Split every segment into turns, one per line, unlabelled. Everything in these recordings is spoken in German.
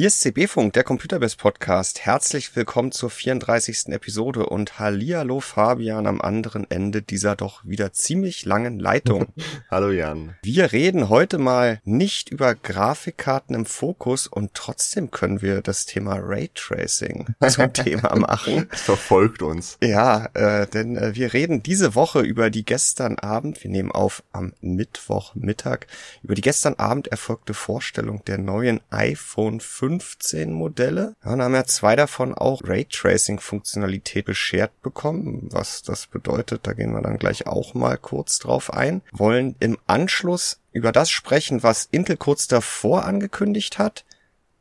Hier ist CB-Funk, der Computerbest Podcast. Herzlich willkommen zur 34. Episode und Hallihallo Fabian am anderen Ende dieser doch wieder ziemlich langen Leitung.
Hallo Jan.
Wir reden heute mal nicht über Grafikkarten im Fokus und trotzdem können wir das Thema Raytracing zum Thema machen.
Es verfolgt uns.
Ja, äh, denn äh, wir reden diese Woche über die gestern Abend, wir nehmen auf am Mittwochmittag, über die gestern Abend erfolgte Vorstellung der neuen iPhone 15 Modelle. Ja, und haben ja zwei davon auch Raytracing-Funktionalität beschert bekommen. Was das bedeutet, da gehen wir dann gleich auch mal kurz drauf ein. Wollen im Anschluss über das sprechen, was Intel kurz davor angekündigt hat,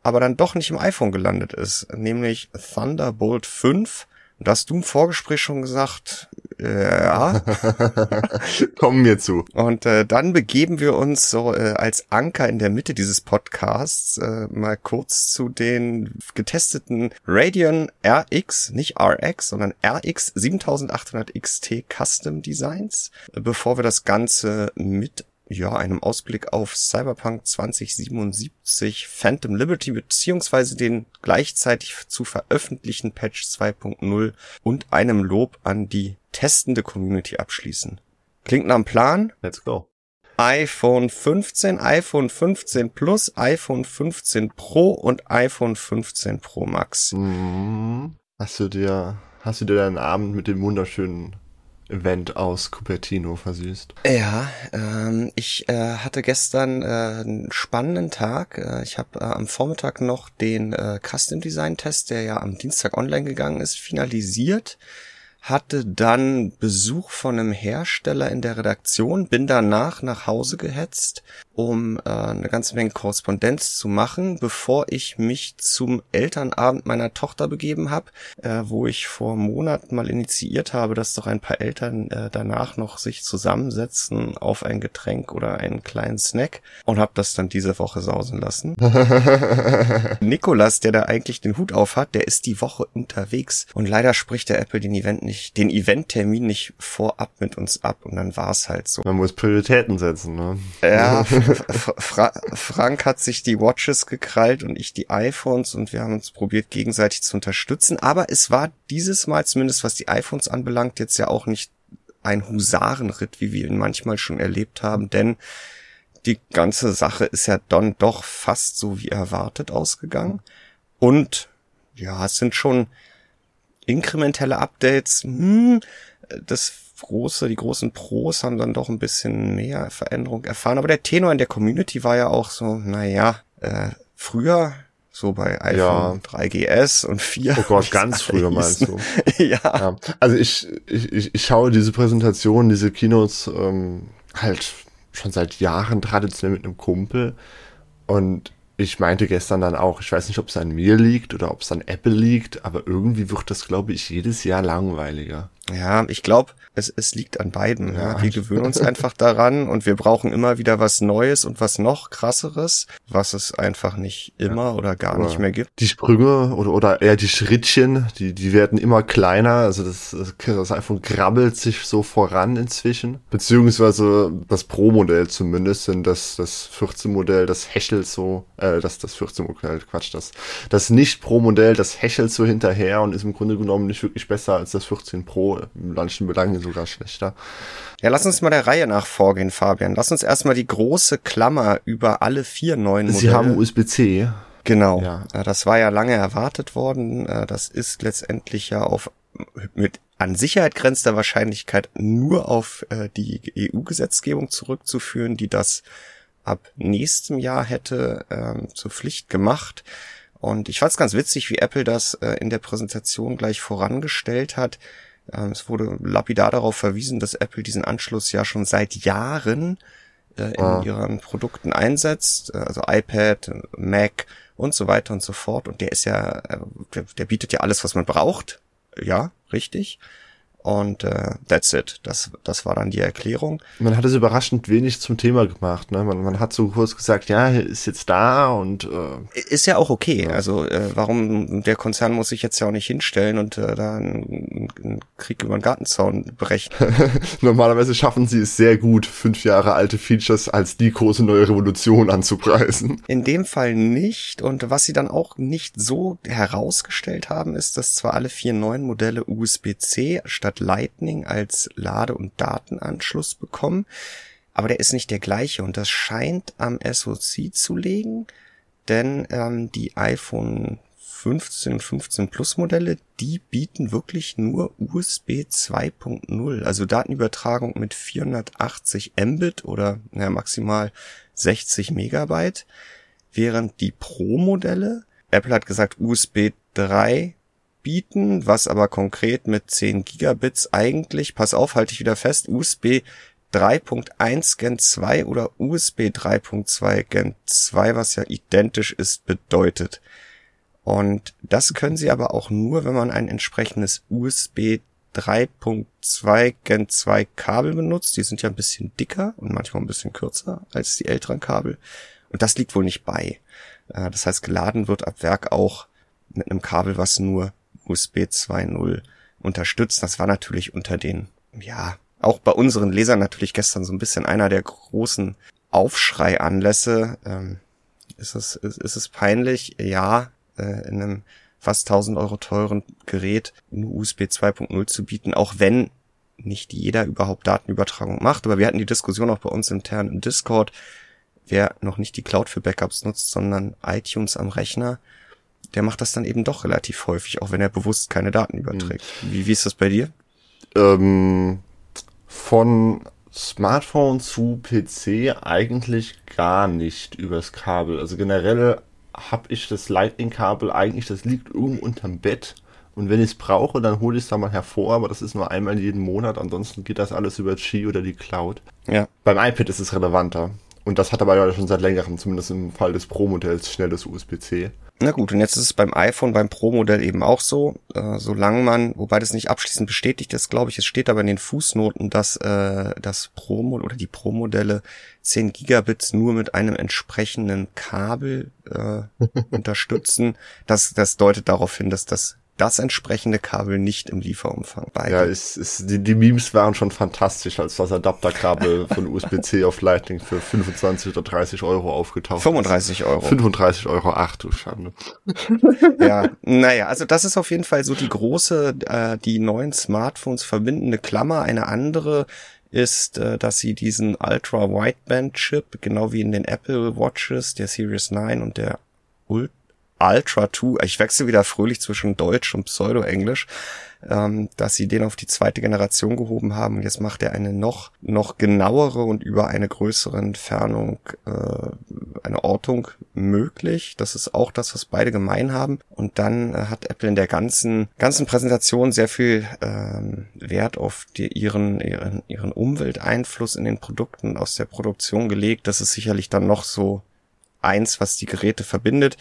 aber dann doch nicht im iPhone gelandet ist, nämlich Thunderbolt 5 da hast du im Vorgespräch schon gesagt, ja.
Kommen wir zu.
Und äh, dann begeben wir uns so äh, als Anker in der Mitte dieses Podcasts äh, mal kurz zu den getesteten Radeon RX, nicht RX, sondern RX 7800 XT Custom Designs, bevor wir das Ganze mit ja, einem Ausblick auf Cyberpunk 2077 Phantom Liberty beziehungsweise den gleichzeitig zu veröffentlichen Patch 2.0 und einem Lob an die testende Community abschließen. Klingt nach einem Plan?
Let's go.
iPhone 15, iPhone 15 Plus, iPhone 15 Pro und iPhone 15 Pro Max.
Mhm. Hast du dir, hast du dir deinen Abend mit dem wunderschönen Event aus Cupertino versüßt.
Ja, ähm, ich äh, hatte gestern äh, einen spannenden Tag. Äh, ich habe äh, am Vormittag noch den äh, Custom Design Test, der ja am Dienstag online gegangen ist, finalisiert hatte dann Besuch von einem Hersteller in der Redaktion, bin danach nach Hause gehetzt, um äh, eine ganze Menge Korrespondenz zu machen, bevor ich mich zum Elternabend meiner Tochter begeben habe, äh, wo ich vor Monaten mal initiiert habe, dass doch ein paar Eltern äh, danach noch sich zusammensetzen auf ein Getränk oder einen kleinen Snack und habe das dann diese Woche sausen lassen. Nikolas, der da eigentlich den Hut auf hat, der ist die Woche unterwegs und leider spricht der Apple den Event nicht, den Eventtermin nicht vorab mit uns ab und dann war es halt so.
Man muss Prioritäten setzen, ne?
Ja, Fra Frank hat sich die Watches gekrallt und ich die iPhones und wir haben uns probiert gegenseitig zu unterstützen, aber es war dieses Mal zumindest was die iPhones anbelangt jetzt ja auch nicht ein Husarenritt, wie wir ihn manchmal schon erlebt haben, denn die ganze Sache ist ja dann doch fast so wie erwartet ausgegangen. Und ja, es sind schon inkrementelle Updates. Hm, das große, die großen Pros haben dann doch ein bisschen mehr Veränderung erfahren. Aber der Tenor in der Community war ja auch so, naja, äh, früher so bei iPhone ja. 3GS und 4.
Oh Gott, ganz früher meinst du. ja. ja. Also ich, ich, ich, ich schaue diese Präsentation, diese Keynotes ähm, halt schon seit Jahren traditionell mit einem Kumpel und ich meinte gestern dann auch, ich weiß nicht, ob es an mir liegt oder ob es an Apple liegt, aber irgendwie wird das, glaube ich, jedes Jahr langweiliger.
Ja, ich glaube, es, es liegt an beiden. Ja. ja. Wir gewöhnen uns einfach daran und wir brauchen immer wieder was Neues und was noch krasseres, was es einfach nicht immer ja. oder gar aber nicht mehr gibt.
Die Sprünge oder, oder eher die Schrittchen, die, die werden immer kleiner. Also das, das iPhone grabbelt sich so voran inzwischen. Beziehungsweise das Pro-Modell zumindest, denn das, das 14-Modell, das häschelt so, äh, das, das 14-Modell, Quatsch, das, das Nicht-Pro-Modell, das häschelt so hinterher und ist im Grunde genommen nicht wirklich besser als das 14 Pro in manchen Belangen sogar schlechter.
Ja, lass uns mal der Reihe nach vorgehen, Fabian. Lass uns erstmal die große Klammer über alle vier neuen Modelle.
Sie haben USB-C.
Genau. Ja. Äh, das war ja lange erwartet worden. Äh, das ist letztendlich ja auf mit an Sicherheit grenzender Wahrscheinlichkeit nur auf äh, die EU-Gesetzgebung zurückzuführen, die das ab nächstem Jahr hätte ähm, zur Pflicht gemacht. Und ich fand es ganz witzig, wie Apple das äh, in der Präsentation gleich vorangestellt hat. Ähm, es wurde lapidar darauf verwiesen, dass Apple diesen Anschluss ja schon seit Jahren äh, in ah. ihren Produkten einsetzt, äh, also iPad, Mac und so weiter und so fort. Und der ist ja, äh, der, der bietet ja alles, was man braucht. Ja, richtig. Und äh, that's it. Das, das war dann die Erklärung.
Man hat es überraschend wenig zum Thema gemacht. Ne? Man, man hat so kurz gesagt, ja, ist jetzt da und
äh, ist ja auch okay. Ja. Also äh, warum der Konzern muss sich jetzt ja auch nicht hinstellen und äh, da einen, einen Krieg über den Gartenzaun brechen.
Normalerweise schaffen sie es sehr gut, fünf Jahre alte Features als die große neue Revolution anzupreisen.
In dem Fall nicht. Und was sie dann auch nicht so herausgestellt haben, ist, dass zwar alle vier neuen Modelle USB-C statt Lightning als Lade- und Datenanschluss bekommen. Aber der ist nicht der gleiche und das scheint am SoC zu liegen, denn ähm, die iPhone 15 und 15 Plus Modelle, die bieten wirklich nur USB 2.0, also Datenübertragung mit 480 Mbit oder ja, maximal 60 Megabyte, während die Pro Modelle, Apple hat gesagt USB 3 bieten, was aber konkret mit 10 Gigabits eigentlich, pass auf, halte ich wieder fest, USB 3.1 Gen 2 oder USB 3.2 Gen 2, was ja identisch ist, bedeutet. Und das können Sie aber auch nur, wenn man ein entsprechendes USB 3.2 Gen 2 Kabel benutzt. Die sind ja ein bisschen dicker und manchmal ein bisschen kürzer als die älteren Kabel. Und das liegt wohl nicht bei. Äh, das heißt, geladen wird ab Werk auch mit einem Kabel, was nur USB 2.0 unterstützt. Das war natürlich unter den, ja, auch bei unseren Lesern natürlich gestern so ein bisschen einer der großen Aufschreianlässe. Ähm, ist es, ist, ist es peinlich? Ja, äh, in einem fast 1000 Euro teuren Gerät nur USB 2.0 zu bieten, auch wenn nicht jeder überhaupt Datenübertragung macht. Aber wir hatten die Diskussion auch bei uns intern im Discord. Wer noch nicht die Cloud für Backups nutzt, sondern iTunes am Rechner, der macht das dann eben doch relativ häufig, auch wenn er bewusst keine Daten überträgt. Mhm. Wie, wie ist das bei dir?
Ähm, von Smartphone zu PC eigentlich gar nicht übers Kabel. Also generell habe ich das Lightning-Kabel eigentlich, das liegt irgendwo unterm Bett. Und wenn ich es brauche, dann hole ich es da mal hervor, aber das ist nur einmal jeden Monat. Ansonsten geht das alles über Qi oder die Cloud. Ja. Beim iPad ist es relevanter. Und das hat aber schon seit längerem, zumindest im Fall des Pro-Modells, schnelles USB-C.
Na gut, und jetzt ist es beim iPhone, beim Pro-Modell eben auch so, äh, solange man, wobei das nicht abschließend bestätigt ist, glaube ich, es steht aber in den Fußnoten, dass äh, das Pro oder die Pro-Modelle 10 Gigabits nur mit einem entsprechenden Kabel äh, unterstützen. Das, das deutet darauf hin, dass das das entsprechende Kabel nicht im Lieferumfang
bei. Ja, ist, ist, die, die Memes waren schon fantastisch, als das Adapterkabel von USB-C auf Lightning für 25 oder 30 Euro aufgetaucht
35 Euro.
35 Euro, ach du Schande.
ja, naja, also das ist auf jeden Fall so die große, äh, die neuen Smartphones verbindende Klammer. Eine andere ist, äh, dass sie diesen Ultra Wideband Chip, genau wie in den Apple Watches, der Series 9 und der Ultra Ultra 2, ich wechsle wieder fröhlich zwischen Deutsch und Pseudo-Englisch, ähm, dass sie den auf die zweite Generation gehoben haben und jetzt macht er eine noch, noch genauere und über eine größere Entfernung äh, eine Ortung möglich. Das ist auch das, was beide gemein haben. Und dann äh, hat Apple in der ganzen, ganzen Präsentation sehr viel ähm, Wert auf die, ihren, ihren, ihren Umwelteinfluss in den Produkten aus der Produktion gelegt. Das ist sicherlich dann noch so eins, was die Geräte verbindet.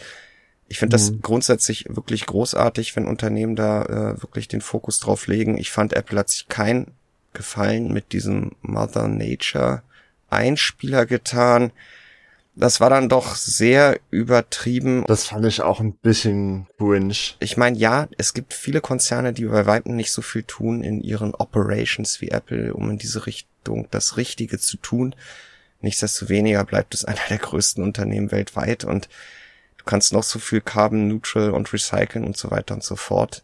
Ich finde das mhm. grundsätzlich wirklich großartig, wenn Unternehmen da äh, wirklich den Fokus drauf legen. Ich fand, Apple hat sich kein Gefallen mit diesem Mother Nature Einspieler getan. Das war dann doch sehr übertrieben.
Das fand ich auch ein bisschen cringe.
Ich meine, ja, es gibt viele Konzerne, die bei Weitem nicht so viel tun in ihren Operations wie Apple, um in diese Richtung das Richtige zu tun. Nichtsdestoweniger bleibt es einer der größten Unternehmen weltweit und kannst noch so viel Carbon Neutral und recyceln und so weiter und so fort.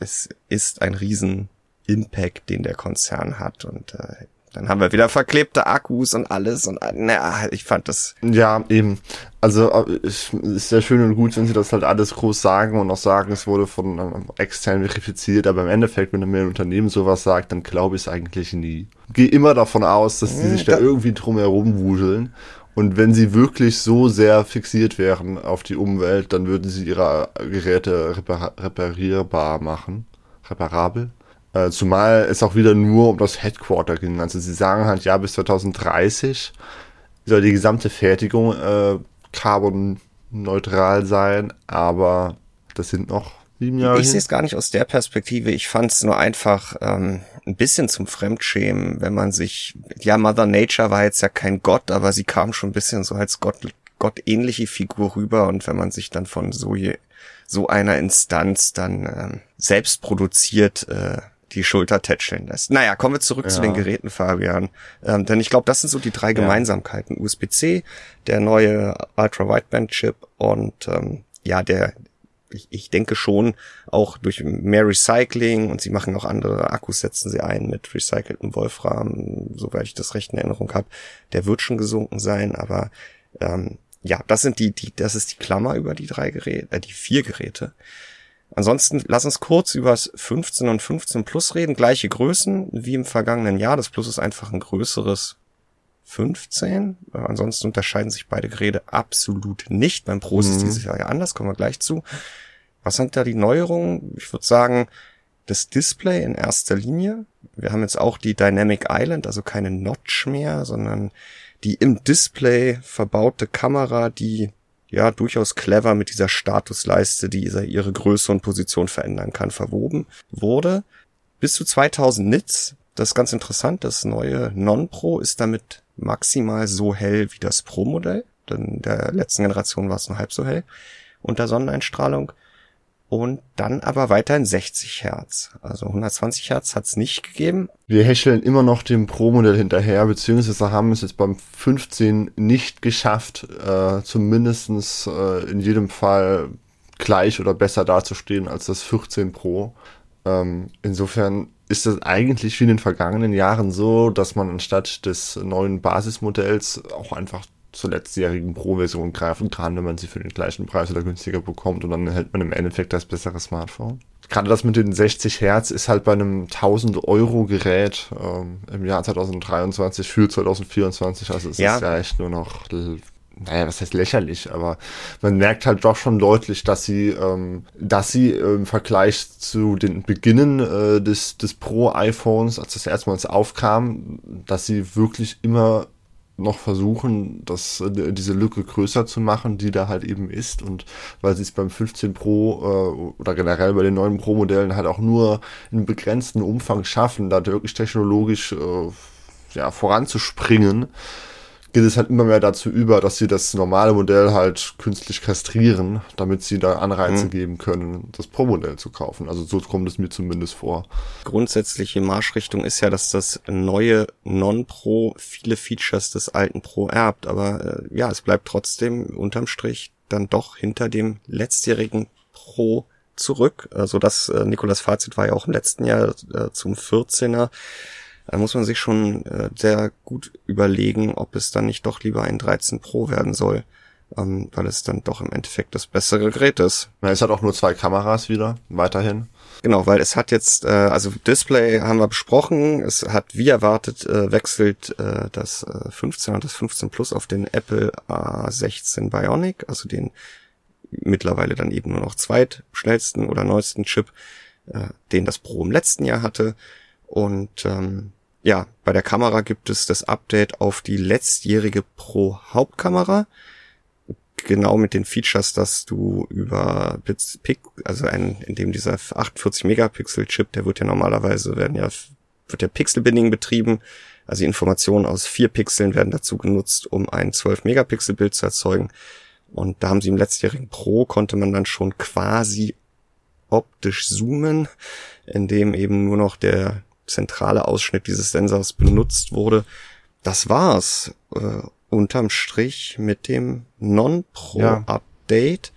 Es ist ein riesen Impact, den der Konzern hat und äh, dann haben wir wieder verklebte Akkus und alles und na, ich fand das.
Ja, eben. Also äh, ist sehr schön und gut, wenn sie das halt alles groß sagen und auch sagen, es wurde von ähm, extern verifiziert, aber im Endeffekt, wenn mir ein Unternehmen sowas sagt, dann glaube ich es eigentlich nie. Gehe immer davon aus, dass die sich da, da irgendwie drum herum wuseln und wenn sie wirklich so sehr fixiert wären auf die Umwelt, dann würden sie ihre Geräte repar reparierbar machen. Reparabel. Äh, zumal es auch wieder nur um das Headquarter ging. Also sie sagen halt, ja, bis 2030 soll die gesamte Fertigung äh, carbonneutral sein, aber das sind noch Sieben Jahre
ich sehe es gar nicht aus der Perspektive. Ich fand es nur einfach ähm, ein bisschen zum Fremdschämen, wenn man sich, ja, Mother Nature war jetzt ja kein Gott, aber sie kam schon ein bisschen so als Gott, gottähnliche Figur rüber und wenn man sich dann von so, je, so einer Instanz dann ähm, selbst produziert äh, die Schulter tätscheln lässt. Naja, kommen wir zurück ja. zu den Geräten, Fabian. Ähm, denn ich glaube, das sind so die drei Gemeinsamkeiten. USB-C, der neue Ultra-Wideband-Chip und ähm, ja, der ich, ich denke schon auch durch mehr Recycling und sie machen auch andere Akkus, setzen sie ein mit recyceltem Wolfram, soweit ich das recht in Erinnerung habe. Der wird schon gesunken sein, aber ähm, ja, das sind die, die, das ist die Klammer über die drei Geräte, äh, die vier Geräte. Ansonsten lass uns kurz über das 15 und 15 Plus reden. Gleiche Größen wie im vergangenen Jahr. Das Plus ist einfach ein größeres 15. Äh, ansonsten unterscheiden sich beide Geräte absolut nicht. Beim Pro mhm. ist dieses Jahr ja anders, kommen wir gleich zu. Was sind da die Neuerungen? Ich würde sagen, das Display in erster Linie. Wir haben jetzt auch die Dynamic Island, also keine Notch mehr, sondern die im Display verbaute Kamera, die ja durchaus clever mit dieser Statusleiste, die ihre Größe und Position verändern kann, verwoben wurde. Bis zu 2000 Nits. Das ist ganz interessant. Das neue Non-Pro ist damit maximal so hell wie das Pro-Modell. Denn in der letzten Generation war es nur halb so hell unter Sonneneinstrahlung und dann aber weiterhin 60 Hertz. Also 120 Hertz hat es nicht gegeben.
Wir häscheln immer noch dem Pro-Modell hinterher, beziehungsweise haben es jetzt beim 15 nicht geschafft, äh, zumindestens äh, in jedem Fall gleich oder besser dazustehen als das 14 Pro. Ähm, insofern ist es eigentlich wie in den vergangenen Jahren so, dass man anstatt des neuen Basismodells auch einfach zur letztjährigen Pro-Version greifen kann, wenn man sie für den gleichen Preis oder günstiger bekommt und dann erhält man im Endeffekt das bessere Smartphone. Gerade das mit den 60 Hertz ist halt bei einem 1000 Euro Gerät ähm, im Jahr 2023 für 2024, also es ja. ist ja echt nur noch naja, was heißt lächerlich, aber man merkt halt doch schon deutlich, dass sie, ähm, dass sie im Vergleich zu den Beginnen äh, des, des Pro-iPhones, als das erstmals aufkam, dass sie wirklich immer noch versuchen, das, äh, diese Lücke größer zu machen, die da halt eben ist. Und weil sie es beim 15 Pro äh, oder generell bei den neuen Pro-Modellen halt auch nur in begrenzten Umfang schaffen, da wirklich technologisch äh, ja, voranzuspringen, geht es halt immer mehr dazu über, dass sie das normale Modell halt künstlich kastrieren, damit sie da Anreize mhm. geben können, das Pro-Modell zu kaufen. Also so kommt es mir zumindest vor.
Grundsätzliche Marschrichtung ist ja, dass das neue Non-Pro viele Features des alten Pro erbt, aber äh, ja, es bleibt trotzdem unterm Strich dann doch hinter dem letztjährigen Pro zurück. Also das äh, Nikolas Fazit war ja auch im letzten Jahr äh, zum 14er da muss man sich schon äh, sehr gut überlegen, ob es dann nicht doch lieber ein 13 Pro werden soll, ähm, weil es dann doch im Endeffekt das bessere Gerät ist.
Ja, es hat auch nur zwei Kameras wieder, weiterhin.
Genau, weil es hat jetzt, äh, also Display haben wir besprochen, es hat wie erwartet äh, wechselt äh, das äh, 15 und das 15 Plus auf den Apple A16 Bionic, also den mittlerweile dann eben nur noch zweitschnellsten oder neuesten Chip, äh, den das Pro im letzten Jahr hatte. Und ähm, ja, bei der Kamera gibt es das Update auf die letztjährige Pro Hauptkamera. Genau mit den Features, dass du über Pic, also ein, in dem dieser 48 Megapixel Chip, der wird ja normalerweise, werden ja, wird der Pixelbinding betrieben. Also die Informationen aus vier Pixeln werden dazu genutzt, um ein 12 Megapixel Bild zu erzeugen. Und da haben sie im letztjährigen Pro konnte man dann schon quasi optisch zoomen, indem eben nur noch der zentrale Ausschnitt dieses Sensors benutzt wurde. Das war's äh, unterm Strich mit dem Non-Pro-Update. Ja.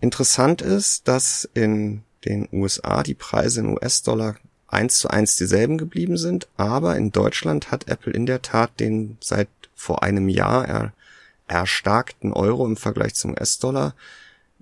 Interessant ist, dass in den USA die Preise in US-Dollar eins zu eins dieselben geblieben sind, aber in Deutschland hat Apple in der Tat den seit vor einem Jahr er, erstarkten Euro im Vergleich zum US-Dollar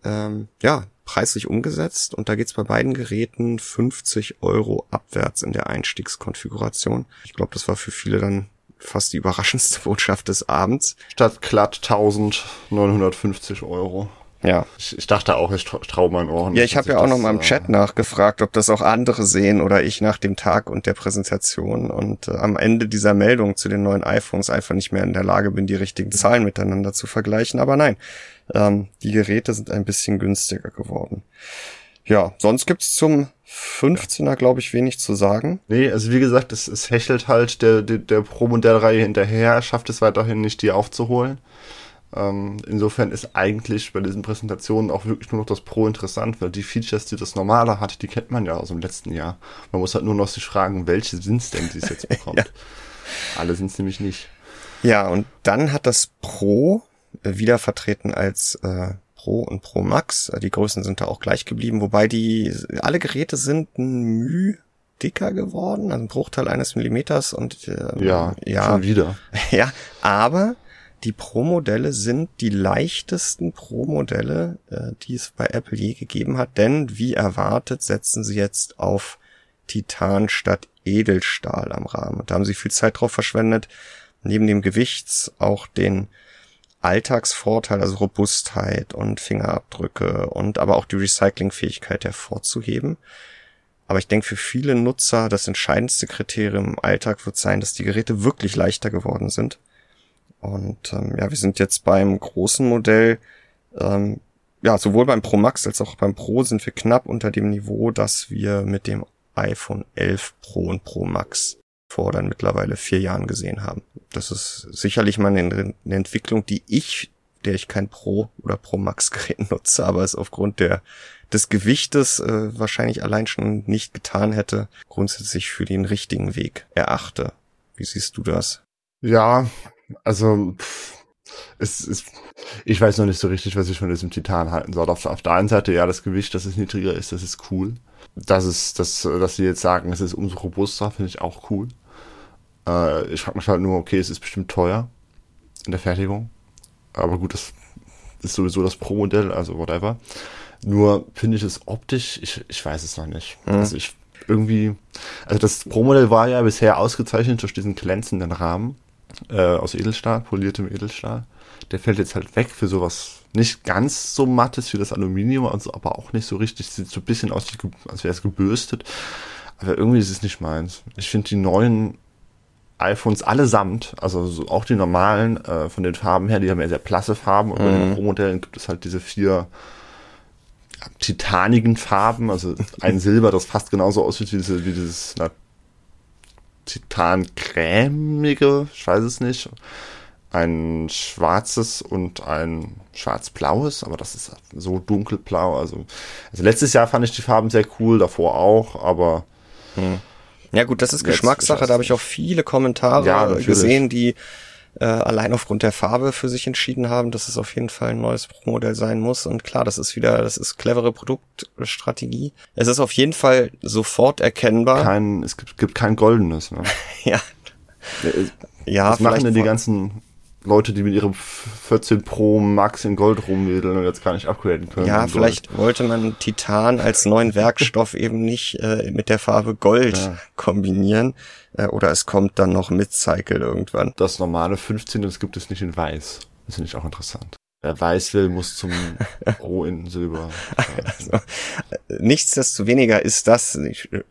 ähm, ja preislich umgesetzt und da geht's bei beiden Geräten 50 Euro abwärts in der Einstiegskonfiguration. Ich glaube, das war für viele dann fast die überraschendste Botschaft des Abends.
Statt glatt 1950 Euro.
Ja.
Ich, ich dachte auch, ich traue meinen Ohren.
Ja, ich habe ja auch noch mal im Chat äh, nachgefragt, ob das auch andere sehen oder ich nach dem Tag und der Präsentation und äh, am Ende dieser Meldung zu den neuen iPhones einfach nicht mehr in der Lage bin, die richtigen Zahlen miteinander zu vergleichen. Aber nein, ähm, die Geräte sind ein bisschen günstiger geworden. Ja, sonst gibt's zum 15er, glaube ich, wenig zu sagen.
Nee, also wie gesagt, es, es hechelt halt der, der, der Pro-Modellreihe hinterher, schafft es weiterhin nicht, die aufzuholen. Ähm, insofern ist eigentlich bei diesen Präsentationen auch wirklich nur noch das Pro interessant, weil die Features, die das Normale hat, die kennt man ja aus dem letzten Jahr. Man muss halt nur noch sich fragen, welche sind's denn, die es jetzt bekommt. ja. Alle sind's nämlich nicht.
Ja, und dann hat das Pro äh, wieder vertreten als äh, Pro und Pro Max. Äh, die Größen sind da auch gleich geblieben, wobei die alle Geräte sind ein Müh dicker geworden, also ein Bruchteil eines Millimeters und
äh, ja, ja, schon wieder.
Ja, aber die Pro-Modelle sind die leichtesten Pro-Modelle, äh, die es bei Apple je gegeben hat, denn wie erwartet setzen sie jetzt auf Titan statt Edelstahl am Rahmen. Und da haben sie viel Zeit drauf verschwendet, neben dem Gewichts auch den Alltagsvorteil, also Robustheit und Fingerabdrücke und aber auch die Recyclingfähigkeit hervorzuheben. Aber ich denke, für viele Nutzer das entscheidendste Kriterium im Alltag wird sein, dass die Geräte wirklich leichter geworden sind. Und ähm, ja, wir sind jetzt beim großen Modell, ähm, ja, sowohl beim Pro Max als auch beim Pro sind wir knapp unter dem Niveau, das wir mit dem iPhone 11 Pro und Pro Max vor dann mittlerweile vier Jahren gesehen haben. Das ist sicherlich mal eine, eine Entwicklung, die ich, der ich kein Pro oder Pro Max Gerät nutze, aber es aufgrund der des Gewichtes äh, wahrscheinlich allein schon nicht getan hätte, grundsätzlich für den richtigen Weg erachte. Wie siehst du das?
Ja, also pff, es ist, ich weiß noch nicht so richtig, was ich von diesem Titan halten soll. Auf, auf der einen Seite, ja, das Gewicht, dass es niedriger ist, das ist cool. Das ist, das, dass sie jetzt sagen, es ist umso robuster, finde ich auch cool. Äh, ich frage mich halt nur, okay, es ist bestimmt teuer in der Fertigung. Aber gut, das ist sowieso das Pro-Modell, also whatever. Nur finde ich es optisch, ich, ich weiß es noch nicht. Mhm. Also ich irgendwie, also das Pro-Modell war ja bisher ausgezeichnet durch diesen glänzenden Rahmen äh, aus Edelstahl, poliertem Edelstahl. Der fällt jetzt halt weg für sowas nicht ganz so mattes wie das Aluminium, also aber auch nicht so richtig. Sieht so ein bisschen aus, als wäre es gebürstet. Aber irgendwie ist es nicht meins. Ich finde die neuen iPhones allesamt, also so auch die normalen, äh, von den Farben her, die haben ja sehr blasse Farben und mhm. bei den mhm. Pro-Modellen gibt es halt diese vier titanigen Farben, also ein Silber, das fast genauso aussieht wie, diese, wie dieses Titan-cremige, ich weiß es nicht, ein schwarzes und ein schwarz-blaues, aber das ist so dunkelblau, also, also letztes Jahr fand ich die Farben sehr cool, davor auch, aber
mhm ja gut, das ist Geschmackssache. Da habe ich auch viele Kommentare ja, gesehen, die äh, allein aufgrund der Farbe für sich entschieden haben, dass es auf jeden Fall ein neues Pro-Modell sein muss. Und klar, das ist wieder, das ist clevere Produktstrategie. Es ist auf jeden Fall sofort erkennbar.
Kein, es gibt, gibt kein goldenes. Ne?
ja.
Ja, Was machen denn die ganzen Leute, die mit ihrem 14 Pro Max in Gold rumwedeln und jetzt gar nicht upgraden können.
Ja, vielleicht Gold. wollte man Titan als neuen Werkstoff eben nicht äh, mit der Farbe Gold ja. kombinieren. Äh, oder es kommt dann noch mit Cycle irgendwann.
Das normale 15, das gibt es nicht in Weiß. Das finde ich auch interessant. Wer weiß will, muss zum Pro in Silber.
Also, nichtsdestoweniger ist das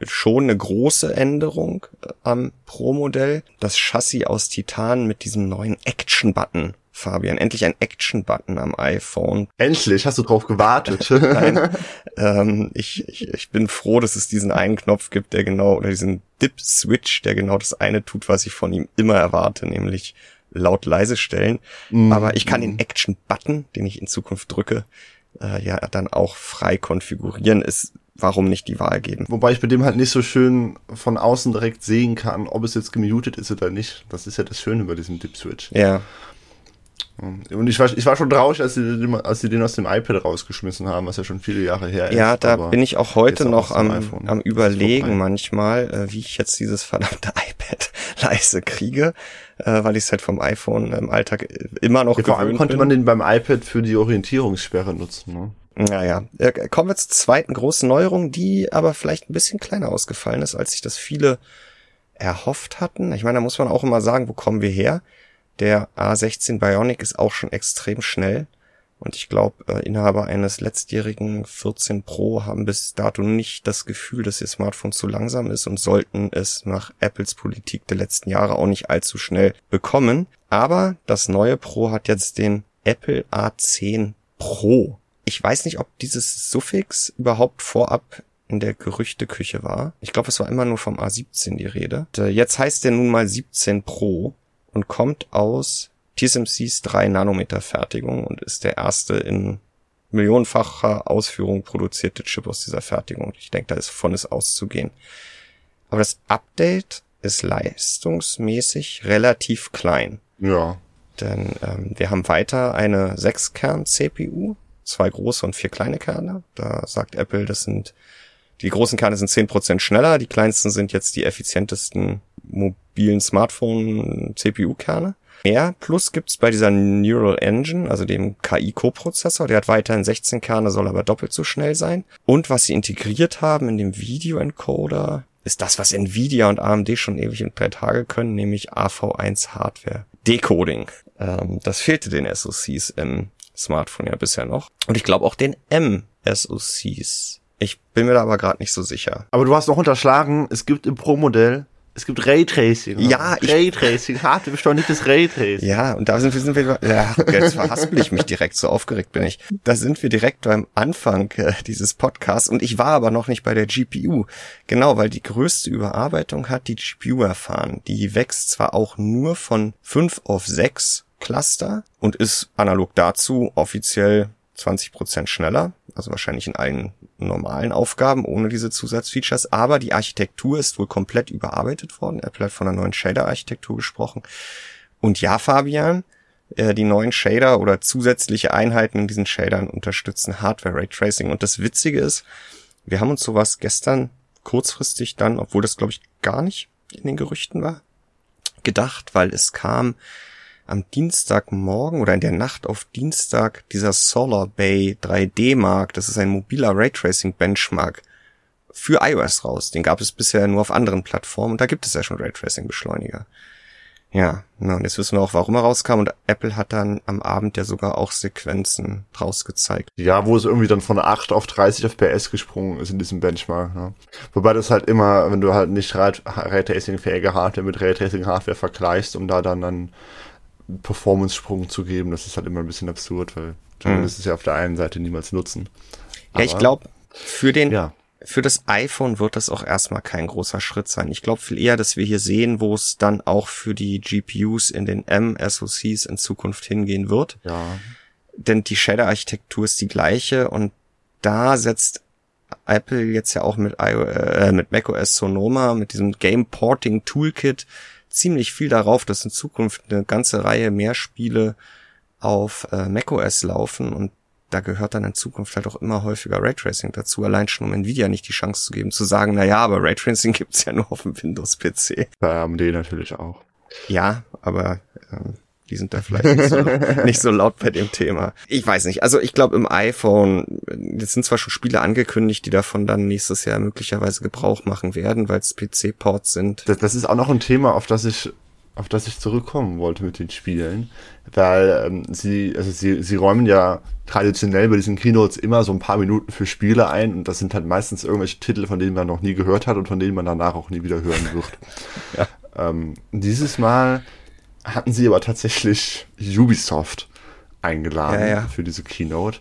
schon eine große Änderung am Pro-Modell. Das Chassis aus Titan mit diesem neuen Action-Button. Fabian, endlich ein Action-Button am iPhone.
Endlich, hast du drauf gewartet?
Nein, ähm, ich, ich, ich bin froh, dass es diesen einen Knopf gibt, der genau, oder diesen Dip-Switch, der genau das eine tut, was ich von ihm immer erwarte, nämlich laut leise stellen. Mhm. Aber ich kann den Action-Button, den ich in Zukunft drücke, äh, ja dann auch frei konfigurieren. Ist warum nicht die Wahl geben?
Wobei ich bei dem halt nicht so schön von außen direkt sehen kann, ob es jetzt gemutet ist oder nicht. Das ist ja das Schöne bei diesem Dip-Switch.
Ja.
Und ich war, ich war schon traurig, als sie, als sie den aus dem iPad rausgeschmissen haben, was ja schon viele Jahre her
ist. Ja, da bin ich auch heute noch am, am überlegen manchmal, äh, wie ich jetzt dieses verdammte iPad leise kriege, äh, weil ich es halt vom iPhone im Alltag immer noch ja,
Vor allem konnte bin. man den beim iPad für die Orientierungssperre nutzen. Ne?
Naja, äh, kommen wir zur zweiten großen Neuerung, die aber vielleicht ein bisschen kleiner ausgefallen ist, als sich das viele erhofft hatten. Ich meine, da muss man auch immer sagen, wo kommen wir her? Der A16 Bionic ist auch schon extrem schnell. Und ich glaube, äh, Inhaber eines letztjährigen 14 Pro haben bis dato nicht das Gefühl, dass ihr Smartphone zu langsam ist und sollten es nach Apples Politik der letzten Jahre auch nicht allzu schnell bekommen. Aber das neue Pro hat jetzt den Apple A10 Pro Ich weiß nicht, ob dieses Suffix überhaupt vorab in der Gerüchteküche war. Ich glaube, es war immer nur vom A17 die Rede. Und, äh, jetzt heißt der nun mal 17 Pro und kommt aus TSMCs 3 Nanometer Fertigung und ist der erste in millionenfacher Ausführung produzierte Chip aus dieser Fertigung. Ich denke, da ist von es auszugehen. Aber das Update ist leistungsmäßig relativ klein.
Ja.
Denn ähm, wir haben weiter eine 6-Kern-CPU, zwei große und vier kleine Kerne. Da sagt Apple, das sind die großen Kerne sind 10% schneller, die kleinsten sind jetzt die effizientesten mobilen Smartphone-CPU-Kerne. Mehr Plus gibt's bei dieser Neural Engine, also dem KI-Coprozessor. Der hat weiterhin 16 Kerne, soll aber doppelt so schnell sein. Und was sie integriert haben in dem Video-Encoder, ist das, was Nvidia und AMD schon ewig und drei Tage können, nämlich AV1 Hardware Decoding. Ähm, das fehlte den SoCs im Smartphone ja bisher noch. Und ich glaube auch den M-SoCs. Ich bin mir da aber gerade nicht so sicher.
Aber du hast noch unterschlagen, es gibt im Pro-Modell es gibt Raytracing.
Ja,
ich, Raytracing, harte beschleunigtes Raytracing.
Ja, und da sind wir, sind wir ja, jetzt verhaspel ich mich direkt, so aufgeregt bin ich. Da sind wir direkt beim Anfang äh, dieses Podcasts und ich war aber noch nicht bei der GPU. Genau, weil die größte Überarbeitung hat die GPU erfahren. Die wächst zwar auch nur von fünf auf sechs Cluster und ist analog dazu offiziell 20 Prozent schneller, also wahrscheinlich in allen normalen Aufgaben ohne diese Zusatzfeatures, aber die Architektur ist wohl komplett überarbeitet worden. Apple hat von einer neuen Shader-Architektur gesprochen. Und ja, Fabian, äh, die neuen Shader oder zusätzliche Einheiten in diesen Shadern unterstützen Hardware Raytracing. Und das Witzige ist, wir haben uns sowas gestern kurzfristig dann, obwohl das glaube ich gar nicht in den Gerüchten war, gedacht, weil es kam am Dienstagmorgen oder in der Nacht auf Dienstag dieser Solar Bay 3D Mark, das ist ein mobiler Raytracing Benchmark für iOS raus. Den gab es bisher nur auf anderen Plattformen und da gibt es ja schon Raytracing Beschleuniger. Ja, na, und jetzt wissen wir auch, warum er rauskam und Apple hat dann am Abend ja sogar auch Sequenzen draus gezeigt.
Ja, wo es irgendwie dann von 8 auf 30 FPS gesprungen ist in diesem Benchmark. Ne? Wobei das halt immer, wenn du halt nicht Raytracing-fähige Hardware mit Raytracing-Hardware vergleichst, um da dann dann Performance-Sprung zu geben, das ist halt immer ein bisschen absurd, weil du mhm. es ja auf der einen Seite niemals nutzen.
Aber, ja, ich glaube, für den, ja. für das iPhone wird das auch erstmal kein großer Schritt sein. Ich glaube viel eher, dass wir hier sehen, wo es dann auch für die GPUs in den M-SoCs in Zukunft hingehen wird.
Ja.
Denn die Shader-Architektur ist die gleiche und da setzt Apple jetzt ja auch mit, iOS, äh, mit macOS Sonoma, mit diesem Game Porting Toolkit ziemlich viel darauf, dass in Zukunft eine ganze Reihe mehr Spiele auf äh, macOS laufen und da gehört dann in Zukunft halt auch immer häufiger Raytracing dazu, allein schon um Nvidia nicht die Chance zu geben, zu sagen, na ja, aber Raytracing gibt's ja nur auf dem Windows-PC.
Bei AMD natürlich auch.
Ja, aber ähm, die sind da vielleicht nicht so, nicht so laut bei dem Thema. Ich weiß nicht. Also ich glaube im iPhone, jetzt sind zwar schon Spiele angekündigt, die davon dann nächstes Jahr möglicherweise Gebrauch machen werden, weil es PC-Ports sind.
Das, das ist auch noch ein Thema, auf das ich auf das ich zurückkommen wollte mit den Spielen, weil ähm, sie, also sie, sie räumen ja traditionell bei diesen Keynotes immer so ein paar Minuten für Spiele ein und das sind halt meistens irgendwelche Titel, von denen man noch nie gehört hat und von denen man danach auch nie wieder hören wird. ja. ähm, dieses Mal hatten sie aber tatsächlich Ubisoft eingeladen ja, ja. für diese Keynote.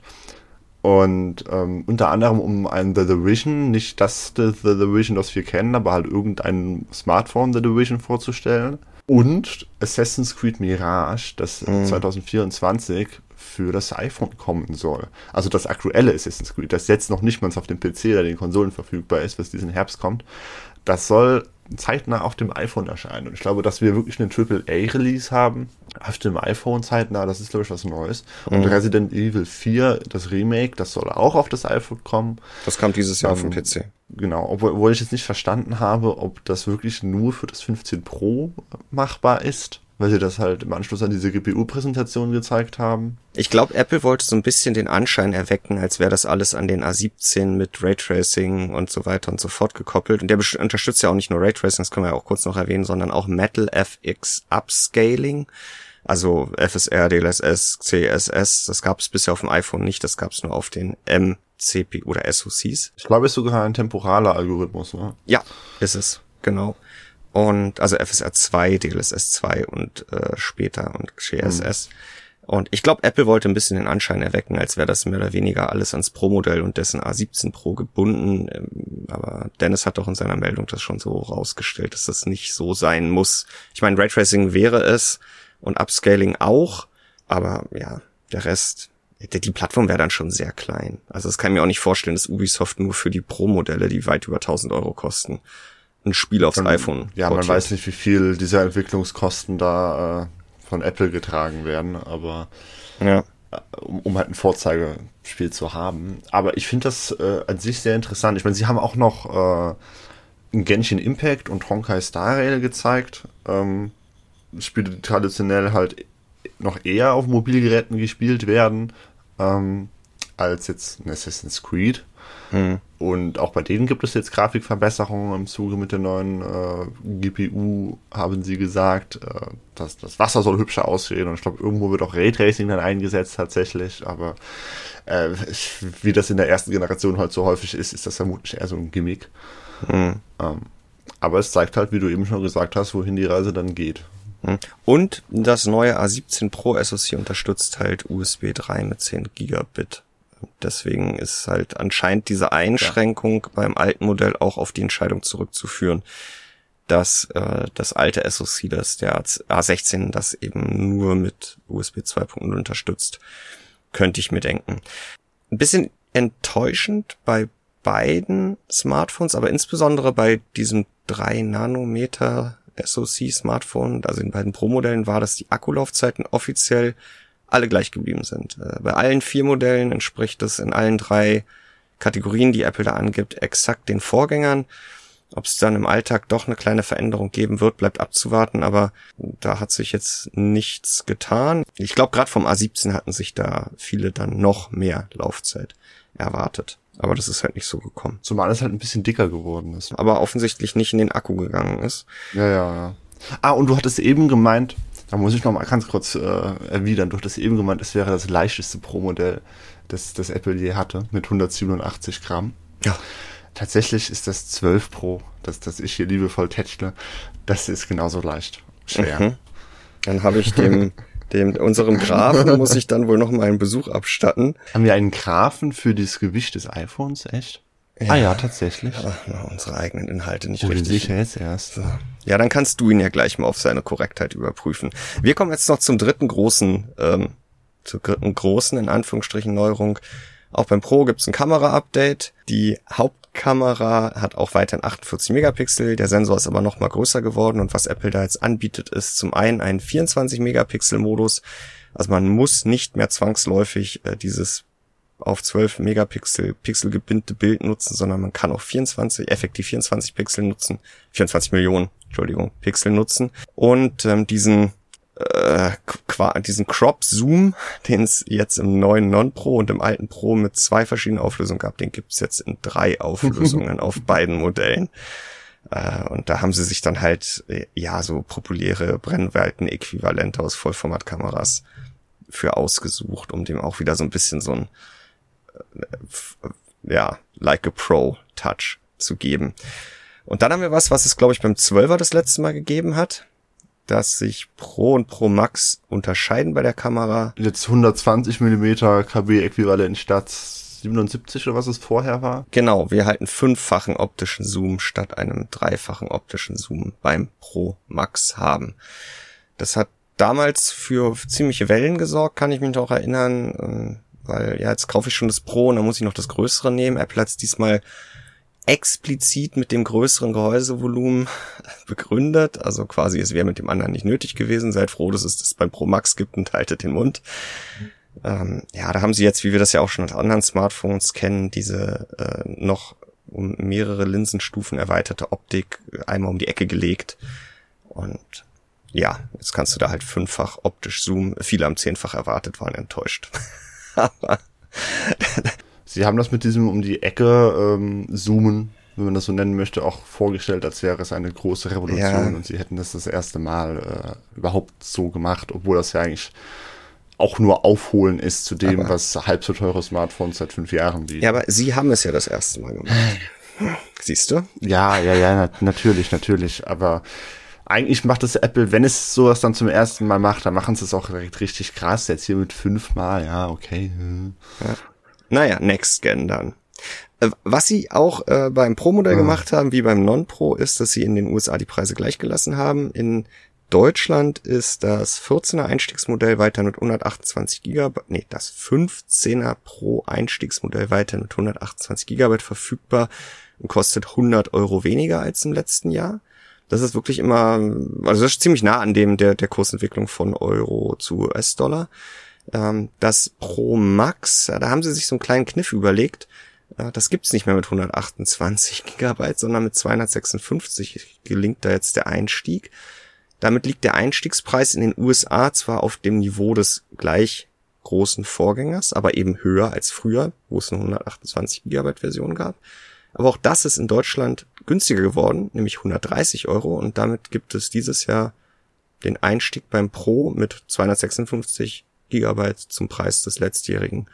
Und ähm, unter anderem um ein The Division, nicht das The, The Division, das wir kennen, aber halt irgendein Smartphone The Division vorzustellen. Und Assassin's Creed Mirage, das mhm. 2024 für das iPhone kommen soll. Also das aktuelle Assassin's Creed, das jetzt noch nicht mal auf dem PC oder den Konsolen verfügbar ist, was diesen Herbst kommt. Das soll zeitnah auf dem iPhone erscheinen. Und ich glaube, dass wir wirklich einen AAA-Release haben auf dem iPhone zeitnah, das ist, glaube ich, was Neues. Mhm. Und Resident Evil 4, das Remake, das soll auch auf das iPhone kommen.
Das kam dieses Jahr ähm, auf dem PC.
Genau, obwohl, obwohl ich jetzt nicht verstanden habe, ob das wirklich nur für das 15 Pro machbar ist weil sie das halt im Anschluss an diese GPU-Präsentation gezeigt haben.
Ich glaube, Apple wollte so ein bisschen den Anschein erwecken, als wäre das alles an den A17 mit Raytracing und so weiter und so fort gekoppelt. Und der unterstützt ja auch nicht nur Raytracing, das können wir ja auch kurz noch erwähnen, sondern auch Metal FX Upscaling. Also FSR, DLSS, CSS, das gab es bisher auf dem iPhone nicht, das gab es nur auf den MCP oder SoCs.
Ich glaube, es ist sogar ein temporaler Algorithmus, ne?
Ja, ist es, genau und also FSR 2, DLSS 2 und äh, später und GSS. Mhm. Und ich glaube, Apple wollte ein bisschen den Anschein erwecken, als wäre das mehr oder weniger alles ans Pro-Modell und dessen A17 Pro gebunden. Ähm, aber Dennis hat doch in seiner Meldung das schon so rausgestellt, dass das nicht so sein muss. Ich meine, Raytracing wäre es und Upscaling auch, aber ja, der Rest, die Plattform wäre dann schon sehr klein. Also das kann ich mir auch nicht vorstellen, dass Ubisoft nur für die Pro-Modelle, die weit über 1000 Euro kosten, ein Spiel aufs
Und,
iPhone.
Ja, man
portiert.
weiß nicht, wie viel dieser Entwicklungskosten da äh, von Apple getragen werden, aber
Ja.
um, um halt ein Vorzeigespiel zu haben. Aber ich finde das äh, an sich sehr interessant. Ich meine, sie haben auch noch äh, ein Genshin Impact und Honkai Star Rail gezeigt. Ähm, Spiele, die traditionell halt noch eher auf Mobilgeräten gespielt werden, ähm, als jetzt ein Assassin's Creed.
Hm.
Und auch bei denen gibt es jetzt Grafikverbesserungen im Zuge mit der neuen äh, GPU, haben sie gesagt. Äh, das, das Wasser soll hübscher aussehen und ich glaube, irgendwo wird auch Raytracing dann eingesetzt tatsächlich. Aber äh, wie das in der ersten Generation halt so häufig ist, ist das vermutlich eher so ein Gimmick.
Hm.
Ähm, aber es zeigt halt, wie du eben schon gesagt hast, wohin die Reise dann geht.
Hm. Und das neue A17 Pro SoC unterstützt halt USB 3 mit 10 Gigabit. Deswegen ist halt anscheinend diese Einschränkung beim alten Modell auch auf die Entscheidung zurückzuführen, dass äh, das alte SoC, das der A16, das eben nur mit USB 2.0 unterstützt, könnte ich mir denken. Ein bisschen enttäuschend bei beiden Smartphones, aber insbesondere bei diesem 3 Nanometer SoC Smartphone, also in beiden Pro-Modellen war, dass die Akkulaufzeiten offiziell alle gleich geblieben sind. Äh, Bei allen vier Modellen entspricht es in allen drei Kategorien, die Apple da angibt, exakt den Vorgängern. Ob es dann im Alltag doch eine kleine Veränderung geben wird, bleibt abzuwarten, aber da hat sich jetzt nichts getan. Ich glaube, gerade vom A17 hatten sich da viele dann noch mehr Laufzeit erwartet. Aber das ist halt nicht so gekommen.
Zumal es halt ein bisschen dicker geworden ist.
Aber offensichtlich nicht in den Akku gegangen ist.
Ja, ja, ja. Ah, und du hattest eben gemeint, da muss ich noch mal ganz kurz äh, erwidern, du hattest eben gemeint, es wäre das leichteste Pro-Modell, das, das Apple je hatte, mit 187 Gramm.
Ja.
Tatsächlich ist das 12 Pro, das, das ich hier liebevoll tätschle, das ist genauso leicht. Schwer.
Mhm. Dann habe ich dem, dem, unserem Grafen muss ich dann wohl noch mal einen Besuch abstatten.
Haben wir einen Graphen für das Gewicht des iPhones, echt? Ah ja, tatsächlich.
Ach, unsere eigenen Inhalte nicht
den
richtig.
ja jetzt erst.
Ja, dann kannst du ihn ja gleich mal auf seine Korrektheit überprüfen. Wir kommen jetzt noch zum dritten großen, ähm, zur dritten großen, in Anführungsstrichen, Neuerung. Auch beim Pro gibt's ein Kamera-Update. Die Hauptkamera hat auch weiterhin 48 Megapixel. Der Sensor ist aber noch mal größer geworden. Und was Apple da jetzt anbietet, ist zum einen ein 24 Megapixel Modus. Also man muss nicht mehr zwangsläufig äh, dieses auf 12 Megapixel Pixel gebindete Bild nutzen, sondern man kann auch 24, effektiv 24 Pixel nutzen, 24 Millionen, Entschuldigung, Pixel nutzen und ähm, diesen äh, diesen Crop Zoom, den es jetzt im neuen Non Pro und im alten Pro mit zwei verschiedenen Auflösungen gab, den gibt's jetzt in drei Auflösungen auf beiden Modellen. Äh, und da haben sie sich dann halt, äh, ja, so populäre Brennweiten-Äquivalente aus Vollformatkameras für ausgesucht, um dem auch wieder so ein bisschen so ein ja, like a Pro Touch zu geben. Und dann haben wir was, was es, glaube ich, beim 12er das letzte Mal gegeben hat, dass sich Pro und Pro Max unterscheiden bei der Kamera.
Jetzt 120 Millimeter KB-Äquivalent statt 77 oder was es vorher war.
Genau, wir halten fünffachen optischen Zoom statt einem dreifachen optischen Zoom beim Pro Max haben. Das hat damals für ziemliche Wellen gesorgt, kann ich mich noch erinnern, ähm, weil ja, jetzt kaufe ich schon das Pro und dann muss ich noch das größere nehmen. Apple hat es diesmal explizit mit dem größeren Gehäusevolumen begründet. Also quasi, es wäre mit dem anderen nicht nötig gewesen. Seid froh, dass es das beim Pro Max gibt und haltet den Mund. Ähm, ja, da haben sie jetzt, wie wir das ja auch schon aus anderen Smartphones kennen, diese äh, noch um mehrere Linsenstufen erweiterte Optik einmal um die Ecke gelegt. Und ja, jetzt kannst du da halt fünffach optisch zoomen. Viele haben zehnfach erwartet, waren enttäuscht.
Sie haben das mit diesem um die Ecke ähm, zoomen, wenn man das so nennen möchte, auch vorgestellt, als wäre es eine große Revolution
Ja.
und sie hätten das das erste Mal äh, überhaupt so gemacht, obwohl das ja eigentlich auch nur Aufholen ist zu dem,
Aber-
was halb so teure Smartphones seit fünf Jahren bieten.
ja, aber sie haben es ja das erste Mal gemacht. Siehst du?
Ja, ja, ja, na, natürlich, natürlich. Aber eigentlich macht das Apple, wenn es sowas dann zum ersten Mal macht, dann machen sie es auch direkt richtig krass. Jetzt hier mit fünfmal, ja, okay.
Ja. Naja, Next Gen dann. Äh, was sie auch äh, beim Pro-Modell ja. gemacht haben, wie beim Non-Pro, ist, dass sie in den USA die Preise gleichgelassen haben. In Deutschland ist das 14er Einstiegsmodell weiter mit 128 GB, nee, das 15er Pro Einstiegsmodell weiter mit 128 GB verfügbar und kostet 100 Euro weniger als im letzten Jahr. Das ist wirklich immer, also das ist ziemlich nah an dem der, der Kursentwicklung von Euro zu US-Dollar. Ähm, das Pro Max, da haben sie sich so einen kleinen Kniff überlegt. Das gibt's nicht mehr mit 128 Gigabyte, sondern mit 256 gelingt da jetzt der Einstieg. Damit liegt der Einstiegspreis in den USA zwar auf dem Niveau des gleich großen Vorgängers, aber eben höher als früher, wo es eine 128 Gigabyte Version gab. Aber auch das ist in Deutschland günstiger geworden, nämlich 130 Euro und damit gibt es dieses Jahr den Einstieg beim Pro mit 256 Gigabyte zum Preis des letztjährigen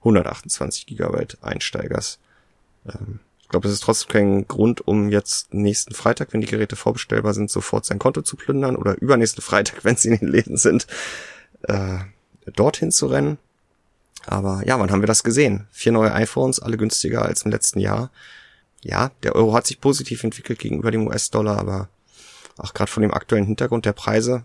128 Gigabyte Einsteigers. Ähm, ich glaube, es ist trotzdem kein Grund, um jetzt nächsten Freitag, wenn die Geräte vorbestellbar sind, sofort sein Konto zu plündern oder übernächsten Freitag, wenn sie in den Läden sind, äh, dorthin zu rennen. Aber ja, wann haben wir das gesehen? Vier neue iPhones, alle günstiger als im letzten Jahr. Ja, der Euro hat sich positiv entwickelt gegenüber dem US-Dollar, aber auch gerade von dem aktuellen Hintergrund der Preise,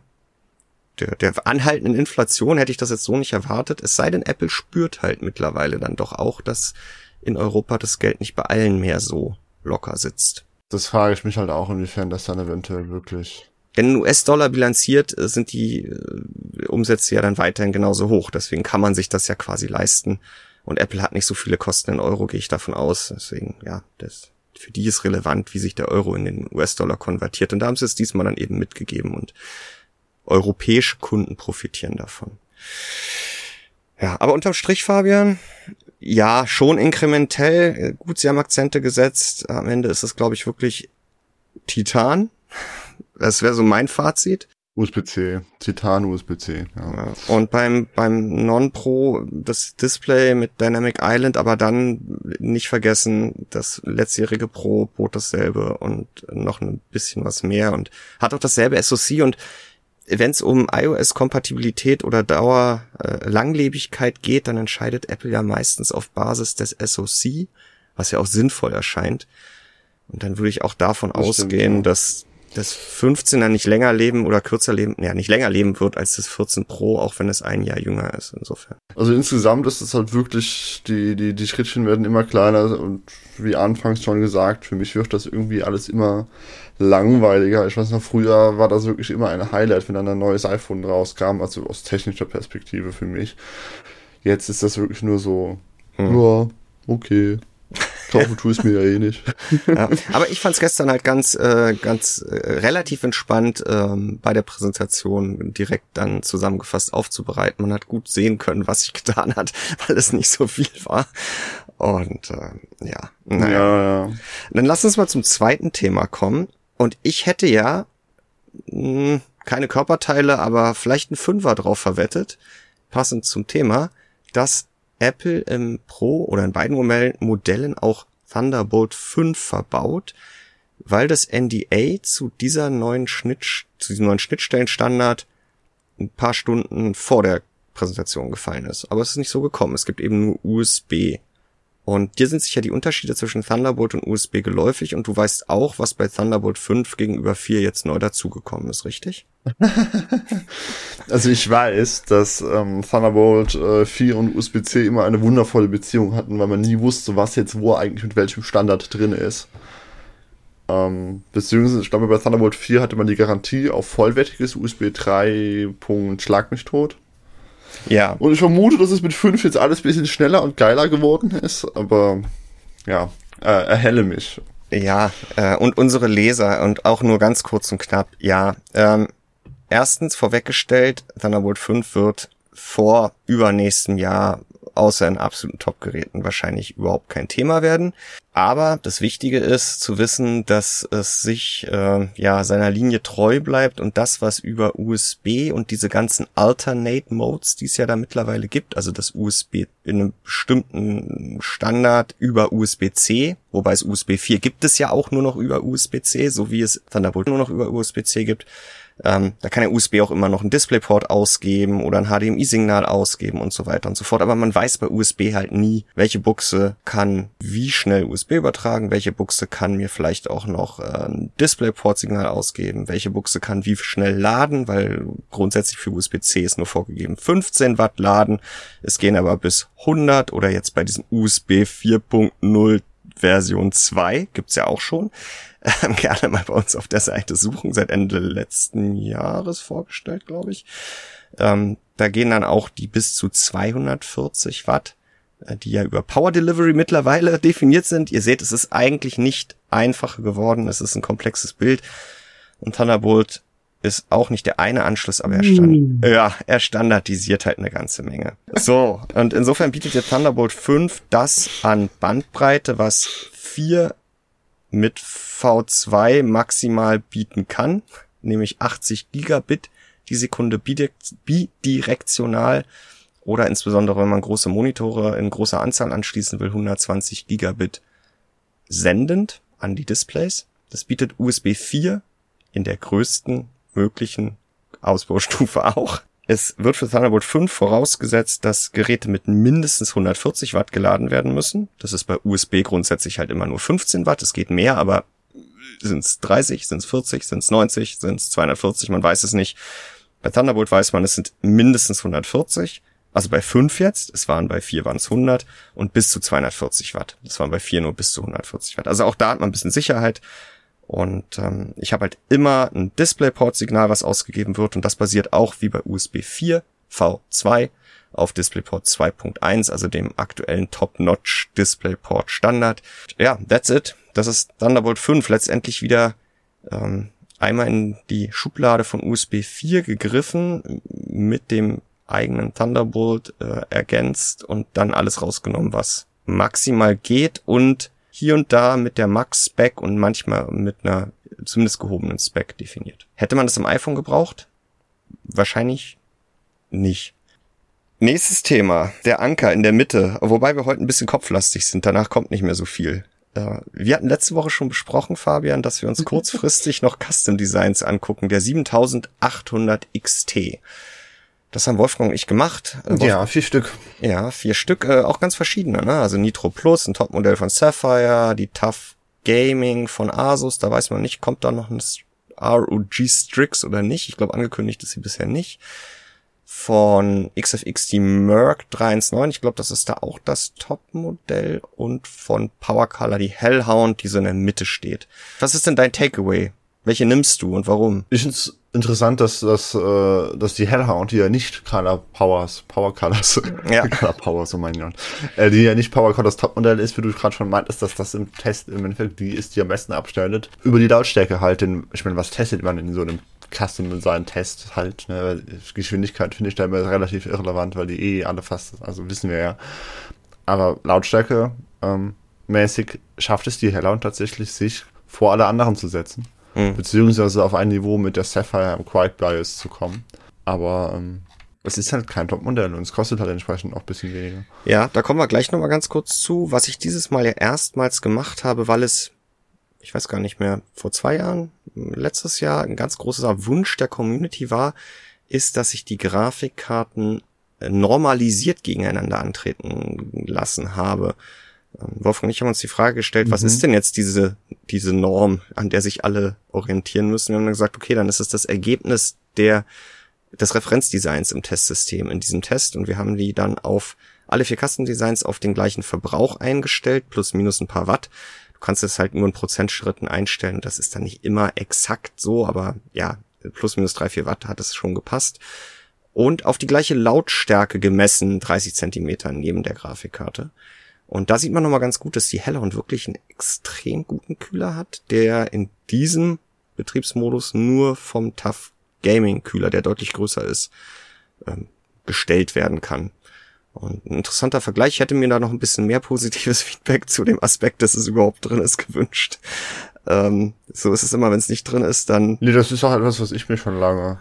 der, der anhaltenden Inflation hätte ich das jetzt so nicht erwartet. Es sei denn, Apple spürt halt mittlerweile dann doch auch, dass in Europa das Geld nicht bei allen mehr so locker sitzt.
Das frage ich mich halt auch, inwiefern das dann eventuell wirklich.
Denn in US-Dollar bilanziert äh, sind die äh, Umsätze ja dann weiterhin genauso hoch. Deswegen kann man sich das ja quasi leisten. Und Apple hat nicht so viele Kosten in Euro, gehe ich davon aus. Deswegen, ja, das, für die ist relevant, wie sich der Euro in den US-Dollar konvertiert. Und da haben sie es diesmal dann eben mitgegeben und europäische Kunden profitieren davon. Ja, aber unterm Strich, Fabian, ja, schon inkrementell. Gut, sie haben Akzente gesetzt. Am Ende ist es, glaube ich, wirklich Titan. Das wäre so mein Fazit.
USB-C, Titan USB-C. Ja.
Und beim beim Non-Pro das Display mit Dynamic Island, aber dann nicht vergessen, das letztjährige Pro bot dasselbe und noch ein bisschen was mehr und hat auch dasselbe SoC und wenn es um iOS-Kompatibilität oder Dauer, äh, Langlebigkeit geht, dann entscheidet Apple ja meistens auf Basis des SoC, was ja auch sinnvoll erscheint. Und dann würde ich auch davon das ausgehen, stimmt, ja. dass das 15er nicht länger leben oder kürzer leben, ja, nicht länger leben wird als das 14 Pro, auch wenn es ein Jahr jünger ist, insofern.
Also insgesamt ist es halt wirklich, die, die, die Schrittchen werden immer kleiner und wie anfangs schon gesagt, für mich wird das irgendwie alles immer langweiliger. Ich weiß noch, früher war das wirklich immer ein Highlight, wenn dann ein neues iPhone rauskam, also aus technischer Perspektive für mich. Jetzt ist das wirklich nur so, hm. ja, okay. Tue ich mir ja eh nicht.
ja, aber ich fand es gestern halt ganz, äh, ganz äh, relativ entspannt ähm, bei der Präsentation direkt dann zusammengefasst aufzubereiten. Man hat gut sehen können, was sich getan hat, weil es nicht so viel war. Und äh, ja, naja. Ja, ja. Dann lass uns mal zum zweiten Thema kommen. Und ich hätte ja mh, hm, keine Körperteile, aber vielleicht ein Fünfer drauf verwettet, passend zum Thema, dass Apple im Pro oder in beiden Modellen auch Thunderbolt 5 verbaut, weil das NDA zu dieser neuen Schnitt, zu diesem neuen Schnittstellenstandard ein paar Stunden vor der Präsentation gefallen ist. Aber es ist nicht so gekommen. Es gibt eben nur USB und dir sind sicher die Unterschiede zwischen Thunderbolt und USB geläufig und du weißt auch, was bei Thunderbolt 5 gegenüber 4 jetzt neu dazugekommen ist, richtig?
also ich weiß, dass ähm, Thunderbolt äh, 4 und USB-C immer eine wundervolle Beziehung hatten, weil man nie wusste, was jetzt wo eigentlich mit welchem Standard drin ist. Ähm, beziehungsweise, ich glaube, bei Thunderbolt 4 hatte man die Garantie auf vollwertiges USB 3. Schlag mich tot.
Ja.
Und ich vermute, dass es mit 5 jetzt alles ein bisschen schneller und geiler geworden ist, aber ja, äh, erhelle mich.
Ja, äh, und unsere Leser und auch nur ganz kurz und knapp, ja. Ähm, erstens vorweggestellt, Thunderbolt 5 wird vor übernächstem Jahr außer in absoluten Top-Geräten wahrscheinlich überhaupt kein Thema werden. Aber das Wichtige ist zu wissen, dass es sich äh, ja seiner Linie treu bleibt und das, was über USB und diese ganzen Alternate Modes, die es ja da mittlerweile gibt, also das USB in einem bestimmten Standard über USB-C, wobei es USB 4 gibt es ja auch nur noch über USB-C, so wie es Thunderbolt nur noch über USB-C gibt. Ähm, da kann der USB auch immer noch einen DisplayPort ausgeben oder ein HDMI-Signal ausgeben und so weiter und so fort. Aber man weiß bei USB halt nie, welche Buchse kann wie schnell USB übertragen, welche Buchse kann mir vielleicht auch noch äh, ein DisplayPort-Signal ausgeben, welche Buchse kann wie schnell laden, weil grundsätzlich für USB-C ist nur vorgegeben 15 Watt laden. Es gehen aber bis 100 oder jetzt bei diesem USB 4.0 Version 2 gibt's ja auch schon ähm, gerne mal bei uns auf der Seite suchen, seit Ende letzten Jahres vorgestellt, glaube ich. Ähm, da gehen dann auch die bis zu 240 Watt, äh, die ja über Power Delivery mittlerweile definiert sind. Ihr seht, es ist eigentlich nicht einfacher geworden, es ist ein komplexes Bild. Und Thunderbolt ist auch nicht der eine Anschluss, aber er, stand, mm. ja, er standardisiert halt eine ganze Menge. So, und insofern bietet der Thunderbolt 5 das an Bandbreite, was vier mit V2 maximal bieten kann, nämlich 80 Gigabit die Sekunde bidirektional oder insbesondere wenn man große Monitore in großer Anzahl anschließen will, 120 Gigabit sendend an die Displays. Das bietet USB 4 in der größten möglichen Ausbaustufe auch. Es wird für Thunderbolt 5 vorausgesetzt, dass Geräte mit mindestens 140 Watt geladen werden müssen. Das ist bei USB grundsätzlich halt immer nur 15 Watt. Es geht mehr, aber sind es 30, sind es 40, sind es 90, sind es 240, man weiß es nicht. Bei Thunderbolt weiß man, es sind mindestens 140. Also bei 5 jetzt, es waren bei 4 waren es 100 und bis zu 240 Watt. Das waren bei 4 nur bis zu 140 Watt. Also auch da hat man ein bisschen Sicherheit. Und ähm, ich habe halt immer ein DisplayPort-Signal, was ausgegeben wird. Und das basiert auch wie bei USB 4 V2 auf DisplayPort 2.1, also dem aktuellen Top-Notch DisplayPort Standard. Ja, that's it. Das ist Thunderbolt 5 letztendlich wieder ähm, einmal in die Schublade von USB 4 gegriffen, mit dem eigenen Thunderbolt äh, ergänzt und dann alles rausgenommen, was maximal geht und hier und da mit der Max-Spec und manchmal mit einer zumindest gehobenen Spec definiert. Hätte man das im iPhone gebraucht? Wahrscheinlich nicht. Nächstes Thema, der Anker in der Mitte, wobei wir heute ein bisschen kopflastig sind, danach kommt nicht mehr so viel. Wir hatten letzte Woche schon besprochen, Fabian, dass wir uns kurzfristig noch Custom Designs angucken, der 7800 XT. Das haben Wolfgang und ich gemacht.
Wolfgang, äh, ja, vier Stück.
Ja, vier Stück, äh, auch ganz verschiedene. Ne? Also Nitro Plus, ein Topmodell von Sapphire, die Tough Gaming von Asus, da weiß man nicht, kommt da noch ein ROG Strix oder nicht. Ich glaube, angekündigt ist sie bisher nicht. Von XFX die Merc 319, ich glaube, das ist da auch das Topmodell. Und von Powercolor die Hellhound, die so in der Mitte steht. Was ist denn dein Takeaway? Welche nimmst du und warum?
Ich find's interessant, dass, dass, äh, dass die Hellhound, die ja nicht Color Powers, Power Colors, ja. Color Powers, so mein Gott, äh, die ja nicht Power Colors Topmodell ist, wie du gerade schon meintest, dass das im Test im Endeffekt die ist, die am besten abstellt, über die Lautstärke halt, den, ich meine, was testet man in so einem Custom Design Test halt, ne? Geschwindigkeit finde ich da immer relativ irrelevant, weil die eh alle fast, also wissen wir ja. Aber Lautstärke ähm, mäßig schafft es die Hellhound tatsächlich, sich vor alle anderen zu setzen mhm. beziehungsweise auf ein Niveau mit der Sapphire Quiet Bias zu kommen. Aber ähm, es ist halt kein Topmodell und es kostet halt entsprechend auch ein bisschen weniger.
Ja, da kommen wir gleich nochmal ganz kurz zu, was ich dieses Mal ja erstmals gemacht habe, weil es, ich weiß gar nicht mehr, vor zwei Jahren, letztes Jahr ein ganz großer Wunsch der Community war, ist, dass ich die Grafikkarten normalisiert gegeneinander antreten lassen habe. Ähm, Wolfgang und ich haben uns die Frage gestellt, mhm. was ist denn jetzt diese, diese Norm, an der sich alle orientieren müssen? Wir haben dann gesagt, okay, dann ist es das Ergebnis der, des Referenzdesigns im Testsystem in diesem Test und wir haben die dann auf alle vier Kastendesigns auf den gleichen Verbrauch eingestellt, plus minus ein paar Watt. Du kannst es halt nur in Prozentschritten einstellen. Das ist dann nicht immer exakt so, aber ja, plus minus drei, vier Watt hat es schon gepasst. Und auf die gleiche Lautstärke gemessen, 30 Zentimeter neben der Grafikkarte. Und da sieht man nochmal ganz gut, dass die Hellhound wirklich einen extrem guten Kühler hat, der in diesem Betriebsmodus nur vom TUF Gaming Kühler, der deutlich größer ist, ähm, gestellt werden kann. Und ein interessanter Vergleich. Ich hätte mir da noch ein bisschen mehr positives Feedback zu dem Aspekt, dass es überhaupt drin ist, gewünscht. Ähm, so ist es immer, wenn es nicht drin ist, dann.
Nee, das ist auch etwas, was ich mir schon lange.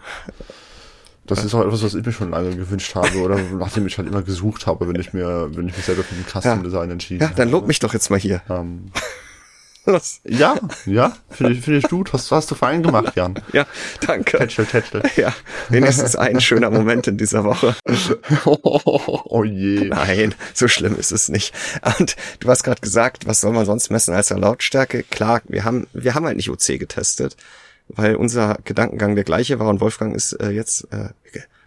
Das ist auch etwas, was ich mir schon lange gewünscht habe oder nachdem ich halt immer gesucht habe, wenn ich mir, wenn ich mich selber für den Custom Design entschieden
habe. Ja, dann lob mich doch jetzt mal hier.
Ähm, ja, ja, finde ich, finde ich gut. Was hast du fein gemacht, Jan?
Ja, danke.
Tätschel, tätschel.
Ja, wenigstens ein schöner Moment in dieser Woche.
oh, oh je.
Nein, so schlimm ist es nicht. Und du hast gerade gesagt, was soll man sonst messen als Lautstärke? Klar, wir haben, wir haben halt nicht OC getestet, weil unser Gedankengang der gleiche war und Wolfgang ist äh, jetzt äh,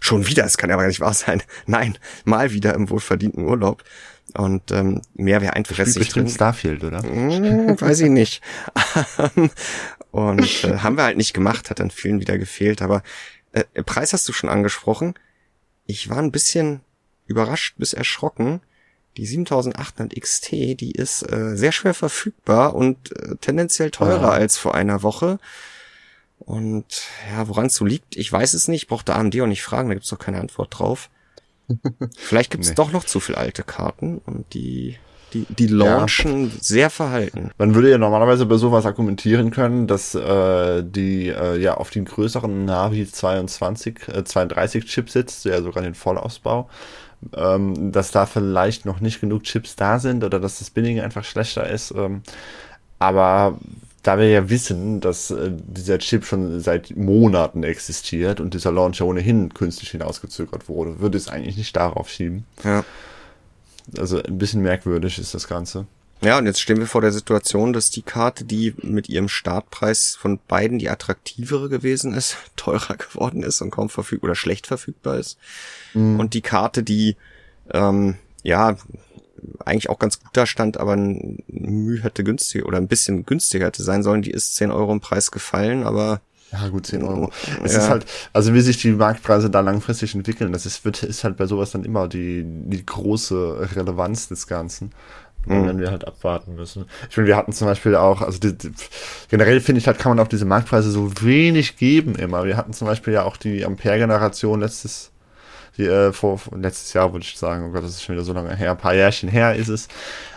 schon wieder, es kann ja aber nicht wahr sein. Nein, mal wieder im wohlverdienten Urlaub. Und ähm, mehr wäre einfach
jetzt nicht drin. Starfield, oder?
Hm, weiß ich nicht. und äh, haben wir halt nicht gemacht, hat dann vielen wieder gefehlt. Aber äh, Preis hast du schon angesprochen. Ich war ein bisschen überrascht bis erschrocken. Die 7800 XT, die ist äh, sehr schwer verfügbar und äh, tendenziell teurer ja. als vor einer Woche. Und ja, woran es so liegt, ich weiß es nicht. Braucht der AMD auch nicht fragen, da gibt's doch keine Antwort drauf. Vielleicht gibt es nee. doch noch zu viel alte Karten und die die, die launchen ja. sehr verhalten.
Man würde ja normalerweise bei sowas argumentieren können, dass äh, die äh, ja auf den größeren Navi 22, äh, 32 Chipsets, ja sogar den Vollausbau, ähm, dass da vielleicht noch nicht genug Chips da sind oder dass das Binning einfach schlechter ist. Ähm, aber da wir ja wissen, dass äh, dieser Chip schon seit Monaten existiert und dieser Launcher ohnehin künstlich hinausgezögert wurde, würde es eigentlich nicht darauf schieben.
Ja.
Also ein bisschen merkwürdig ist das Ganze.
Ja, und jetzt stehen wir vor der Situation, dass die Karte, die mit ihrem Startpreis von beiden die attraktivere gewesen ist, teurer geworden ist und kaum verfügbar oder schlecht verfügbar ist. Mhm. Und die Karte, die ähm, ja eigentlich auch ganz gut da stand, aber ein Mühe hätte günstiger oder ein bisschen günstiger hätte sein sollen. Die ist 10 Euro im Preis gefallen, aber
ja, gut, 10 Euro. Es ja. ist halt, also wie sich die Marktpreise da langfristig entwickeln, das ist, wird, ist halt bei sowas dann immer die, die große Relevanz des Ganzen. Mhm. Wenn wir halt abwarten müssen. Ich meine, wir hatten zum Beispiel auch, also die, die, generell finde ich halt, kann man auf diese Marktpreise so wenig geben immer. Wir hatten zum Beispiel ja auch die Ampere-Generation letztes, die, äh, vor, letztes Jahr würde ich sagen, oh Gott, das ist schon wieder so lange her, ein paar Jährchen her ist es.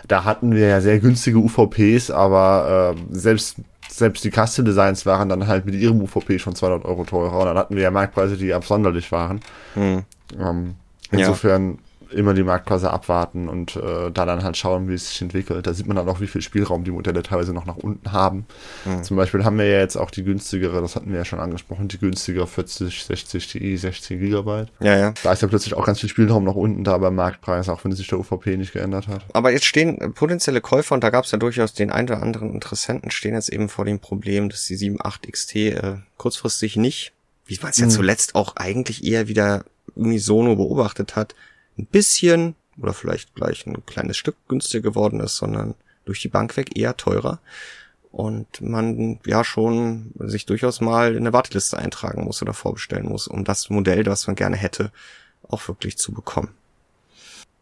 Da hatten wir ja sehr günstige UVPs, aber äh, selbst selbst die Custom Designs waren dann halt mit ihrem UVP schon 200 Euro teurer und dann hatten wir ja Marktpreise, die absonderlich waren. Hm. Ähm, insofern ja immer die Marktpreise abwarten und äh, da dann halt schauen, wie es sich entwickelt. Da sieht man dann auch, wie viel Spielraum die Modelle teilweise noch nach unten haben. Mhm. Zum Beispiel haben wir ja jetzt auch die günstigere, das hatten wir ja schon angesprochen, die günstigere 40, 60 Ti, 16 Gigabyte.
Ja, ja.
Da ist ja plötzlich auch ganz viel Spielraum nach unten da beim Marktpreis, auch wenn sich der UVP nicht geändert hat.
Aber jetzt stehen potenzielle Käufer, und da gab es ja durchaus den einen oder anderen Interessenten, stehen jetzt eben vor dem Problem, dass die 7.8 XT äh, kurzfristig nicht, wie man es ja mhm. zuletzt auch eigentlich eher wieder unisono beobachtet hat, ein bisschen oder vielleicht gleich ein kleines Stück günstiger geworden ist, sondern durch die Bank weg eher teurer und man ja schon sich durchaus mal in eine Warteliste eintragen muss oder vorbestellen muss, um das Modell, das man gerne hätte, auch wirklich zu bekommen.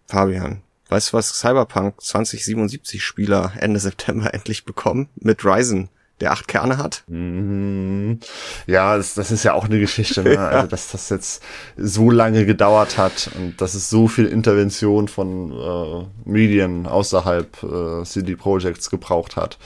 Fabian, weißt du, was Cyberpunk 2077 Spieler Ende September endlich bekommen? Mit Ryzen der acht Kerne hat.
Mhm. Ja, das, das ist ja auch eine Geschichte, ne? ja. also dass das jetzt so lange gedauert hat und dass es so viel Intervention von äh, Medien außerhalb äh, CD Projects gebraucht hat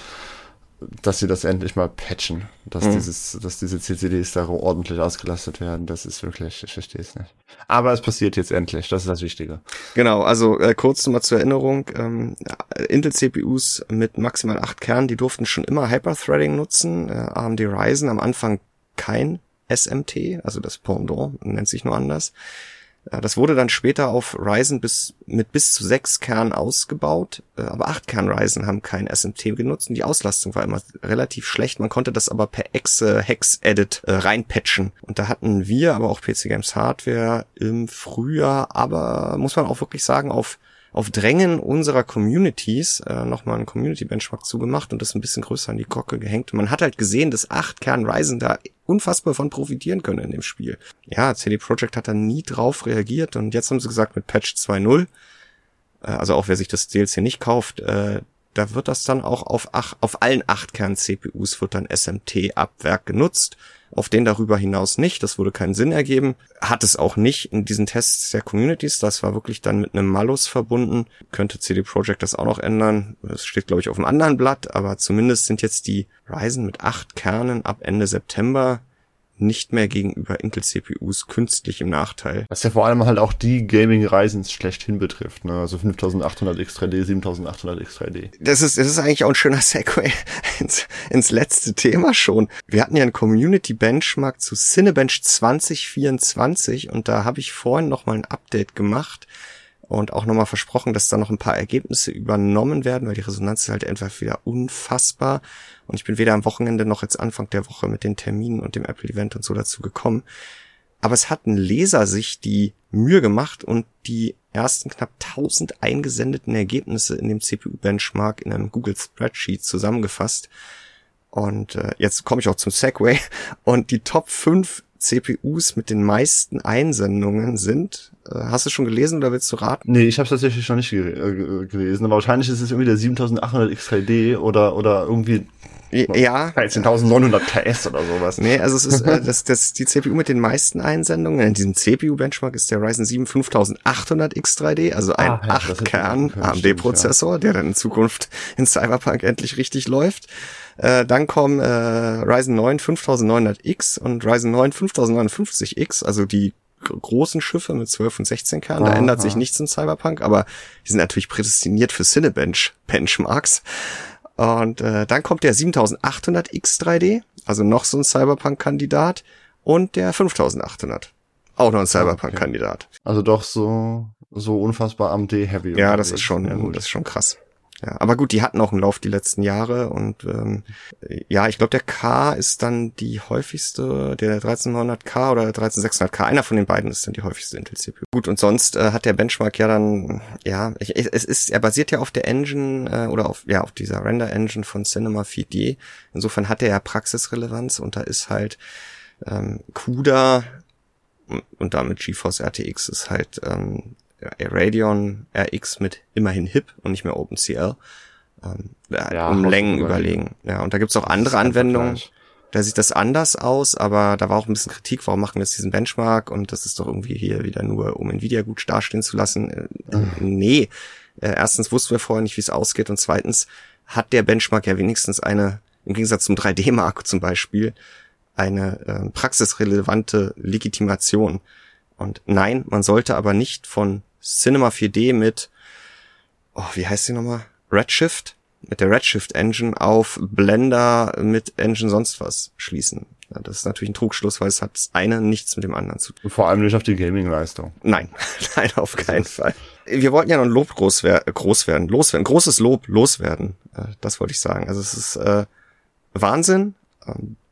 dass sie das endlich mal patchen, dass mhm. dieses, dass diese CCDs da ordentlich ausgelastet werden, das ist wirklich, ich verstehe es nicht. Aber es passiert jetzt endlich, das ist das Wichtige.
Genau, also äh, kurz nochmal zur Erinnerung, ähm, Intel-CPUs mit maximal acht Kernen, die durften schon immer Hyperthreading nutzen, äh, AMD Ryzen am Anfang kein SMT, also das Pendant, nennt sich nur anders. Das wurde dann später auf Ryzen bis, mit bis zu sechs Kernen ausgebaut, äh, aber acht Kern Ryzen haben kein SMT genutzt und die Auslastung war immer relativ schlecht. Man konnte das aber per Exe Hex Edit äh, reinpatchen. Und da hatten wir, aber auch PC Games Hardware im Frühjahr, aber muss man auch wirklich sagen, auf auf Drängen unserer Communities äh, nochmal einen Community-Benchmark zugemacht und das ein bisschen größer an die Glocke gehängt. Man hat halt gesehen, dass acht Kern Ryzen da unfassbar von profitieren können in dem Spiel. Ja, CD Projekt hat da nie drauf reagiert und jetzt haben sie gesagt mit Patch 2.0, äh, also auch wer sich das DLC nicht kauft, äh, da wird das dann auch auf, ach, auf allen acht Kern CPUs wird dann SMT ab Werk genutzt auf den darüber hinaus nicht. Das würde keinen Sinn ergeben. Hat es auch nicht in diesen Tests der Communities. Das war wirklich dann mit einem Malus verbunden. Könnte CD Projekt das auch noch ändern. Das steht, glaube ich, auf einem anderen Blatt, aber zumindest sind jetzt die Ryzen mit acht Kernen ab Ende September nicht mehr gegenüber Intel-CPUs künstlich im Nachteil.
Was ja vor allem halt auch die Gaming-Reisen schlechthin betrifft, ne? Also 5800 X3D, 7800 X3D.
Das ist, das ist eigentlich auch ein schöner Segway ins, ins letzte Thema schon. Wir hatten ja einen Community-Benchmark zu Cinebench 2024 und da habe ich vorhin noch mal ein Update gemacht und auch nochmal versprochen, dass da noch ein paar Ergebnisse übernommen werden, weil die Resonanz ist halt einfach wieder unfassbar. Und ich bin weder am Wochenende noch jetzt Anfang der Woche mit den Terminen und dem Apple-Event und so dazu gekommen. Aber es hat ein Leser sich die Mühe gemacht und die ersten knapp 1000 eingesendeten Ergebnisse in dem CPU-Benchmark in einem Google Spreadsheet zusammengefasst. Und äh, jetzt komme ich auch zum Segway. Und die Top 5 CPUs mit den meisten Einsendungen sind. Äh, hast du schon gelesen oder willst du raten?
Nee, ich habe es tatsächlich noch nicht äh, gelesen, aber wahrscheinlich ist es irgendwie der 7800 X3D oder oder irgendwie
ja.
13.900 KS oder sowas.
Nee, also es ist äh, das, das die CPU mit den meisten Einsendungen. In diesem CPU-Benchmark ist der Ryzen 7 5800 X3D, also ein ah, ja, 8-Kern AMD-Prozessor, ja. der dann in Zukunft in Cyberpunk endlich richtig läuft. Äh, dann kommen äh, Ryzen 9 5900X und Ryzen 9 5950X, also die großen Schiffe mit 12 und 16 Kernen. Da ändert sich nichts in Cyberpunk, aber die sind natürlich prädestiniert für Cinebench Benchmarks. Und äh, dann kommt der 7800X 3D, also noch so ein Cyberpunk-Kandidat, und der 5800, auch noch ein Cyberpunk-Kandidat.
Also doch so so unfassbar AMD Heavy.
Ja, das ist schon, ja, das ist schon krass. Ja, aber gut, die hatten auch einen Lauf die letzten Jahre und ähm, ja, ich glaube, der K ist dann die häufigste, der 13900K oder 13600K, einer von den beiden ist dann die häufigste Intel-CPU. Gut, und sonst äh, hat der Benchmark ja dann, ja, ich, es ist, er basiert ja auf der Engine äh, oder auf, ja, auf dieser Render-Engine von Cinema 4D. Insofern hat er ja Praxisrelevanz und da ist halt ähm, CUDA und damit GeForce RTX ist halt ähm, Radeon RX mit immerhin HIP und nicht mehr OpenCL. Ähm, ja, um Längen überlegen. Ja, und da gibt's auch andere Anwendungen. Da sieht das anders aus, aber da war auch ein bisschen Kritik, warum machen wir jetzt diesen Benchmark und das ist doch irgendwie hier wieder nur, um Nvidia gut dastehen zu lassen. Äh, mhm. Nee. Äh, erstens wussten wir vorher nicht, wie es ausgeht und zweitens hat der Benchmark ja wenigstens eine, im Gegensatz zum 3D-Mark zum Beispiel, eine äh, praxisrelevante Legitimation. Und nein, man sollte aber nicht von Cinema 4D mit, oh, wie heißt die nochmal? Redshift? Mit der Redshift Engine auf Blender mit Engine sonst was schließen. Ja, das ist natürlich ein Trugschluss, weil es hat das eine nichts mit dem anderen zu tun.
Vor allem nicht auf die Gaming-Leistung.
Nein, nein, auf keinen Fall. Wir wollten ja noch ein Lob groß, wer groß werden, loswerden, großes Lob loswerden. Äh, das wollte ich sagen. Also es ist äh, Wahnsinn.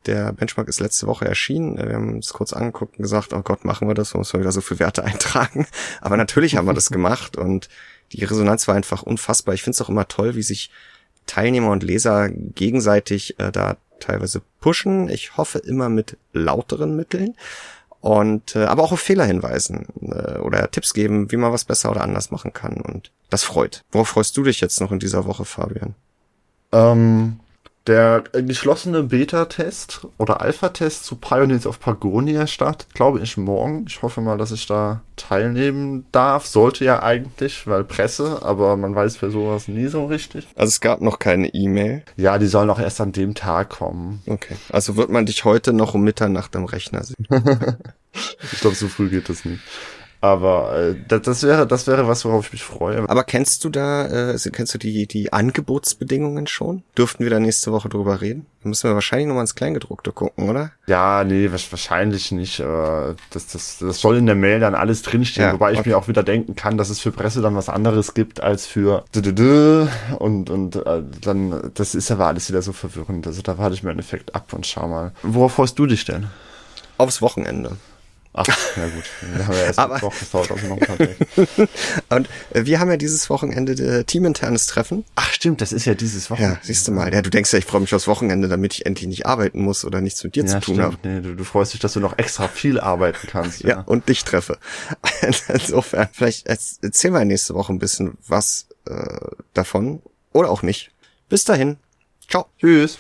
Der Benchmark ist letzte Woche erschienen. Wir haben uns kurz angeguckt und gesagt, oh Gott, machen wir das, muss wir wieder so viele Werte eintragen. Aber natürlich haben wir das gemacht und die Resonanz war einfach unfassbar. Ich finde es auch immer toll, wie sich Teilnehmer und Leser gegenseitig äh, da teilweise pushen. Ich hoffe immer mit lauteren Mitteln und äh, aber auch auf Fehler hinweisen äh, oder Tipps geben, wie man was besser oder anders machen kann und das freut. Worauf freust du dich jetzt noch in dieser Woche, Fabian?
Ähm, der geschlossene Beta-Test oder Alpha-Test zu Pioneers of Pagonia startet, glaube ich, morgen. Ich hoffe mal, dass ich da teilnehmen darf. Sollte ja eigentlich, weil Presse, aber man weiß für sowas nie so richtig.
Also es gab noch keine E-Mail?
Ja, die sollen auch erst an dem Tag kommen.
Okay. Also wird man dich heute noch um Mitternacht am Rechner sehen?
ich glaube, so früh geht das nicht. Aber äh, das, das wäre das wäre was, worauf ich mich freue.
Aber kennst du da, äh, kennst du die die Angebotsbedingungen schon? Dürften wir da nächste Woche drüber reden? Da müssen wir wahrscheinlich nochmal ins Kleingedruckte gucken, oder?
Ja, nee, wahrscheinlich nicht. Das, das, das soll in der Mail dann alles drinstehen, ja, wobei ich okay. mir auch wieder denken kann, dass es für Presse dann was anderes gibt als für und und äh, dann das ist aber alles wieder so verwirrend. Also da warte ich mir einen Effekt ab und schau mal. Worauf freust du dich denn?
Aufs Wochenende.
Ach, ja gut. Wir haben ja erst Aber, Mittwoch, noch
Und äh, wir haben ja dieses Wochenende äh, teaminternes Treffen.
Ach stimmt, das ist ja dieses
Wochenende. Ja, siehst du mal. Ja, du denkst ja, ich freue mich aufs Wochenende, damit ich endlich nicht arbeiten muss oder nichts mit dir ja, zu tun habe.
Nee, du, du freust dich, dass du noch extra viel arbeiten kannst.
ja. ja, und dich treffe. Insofern, vielleicht erzählen wir nächste Woche ein bisschen was äh, davon oder auch nicht. Bis dahin. Ciao.
Tschüss.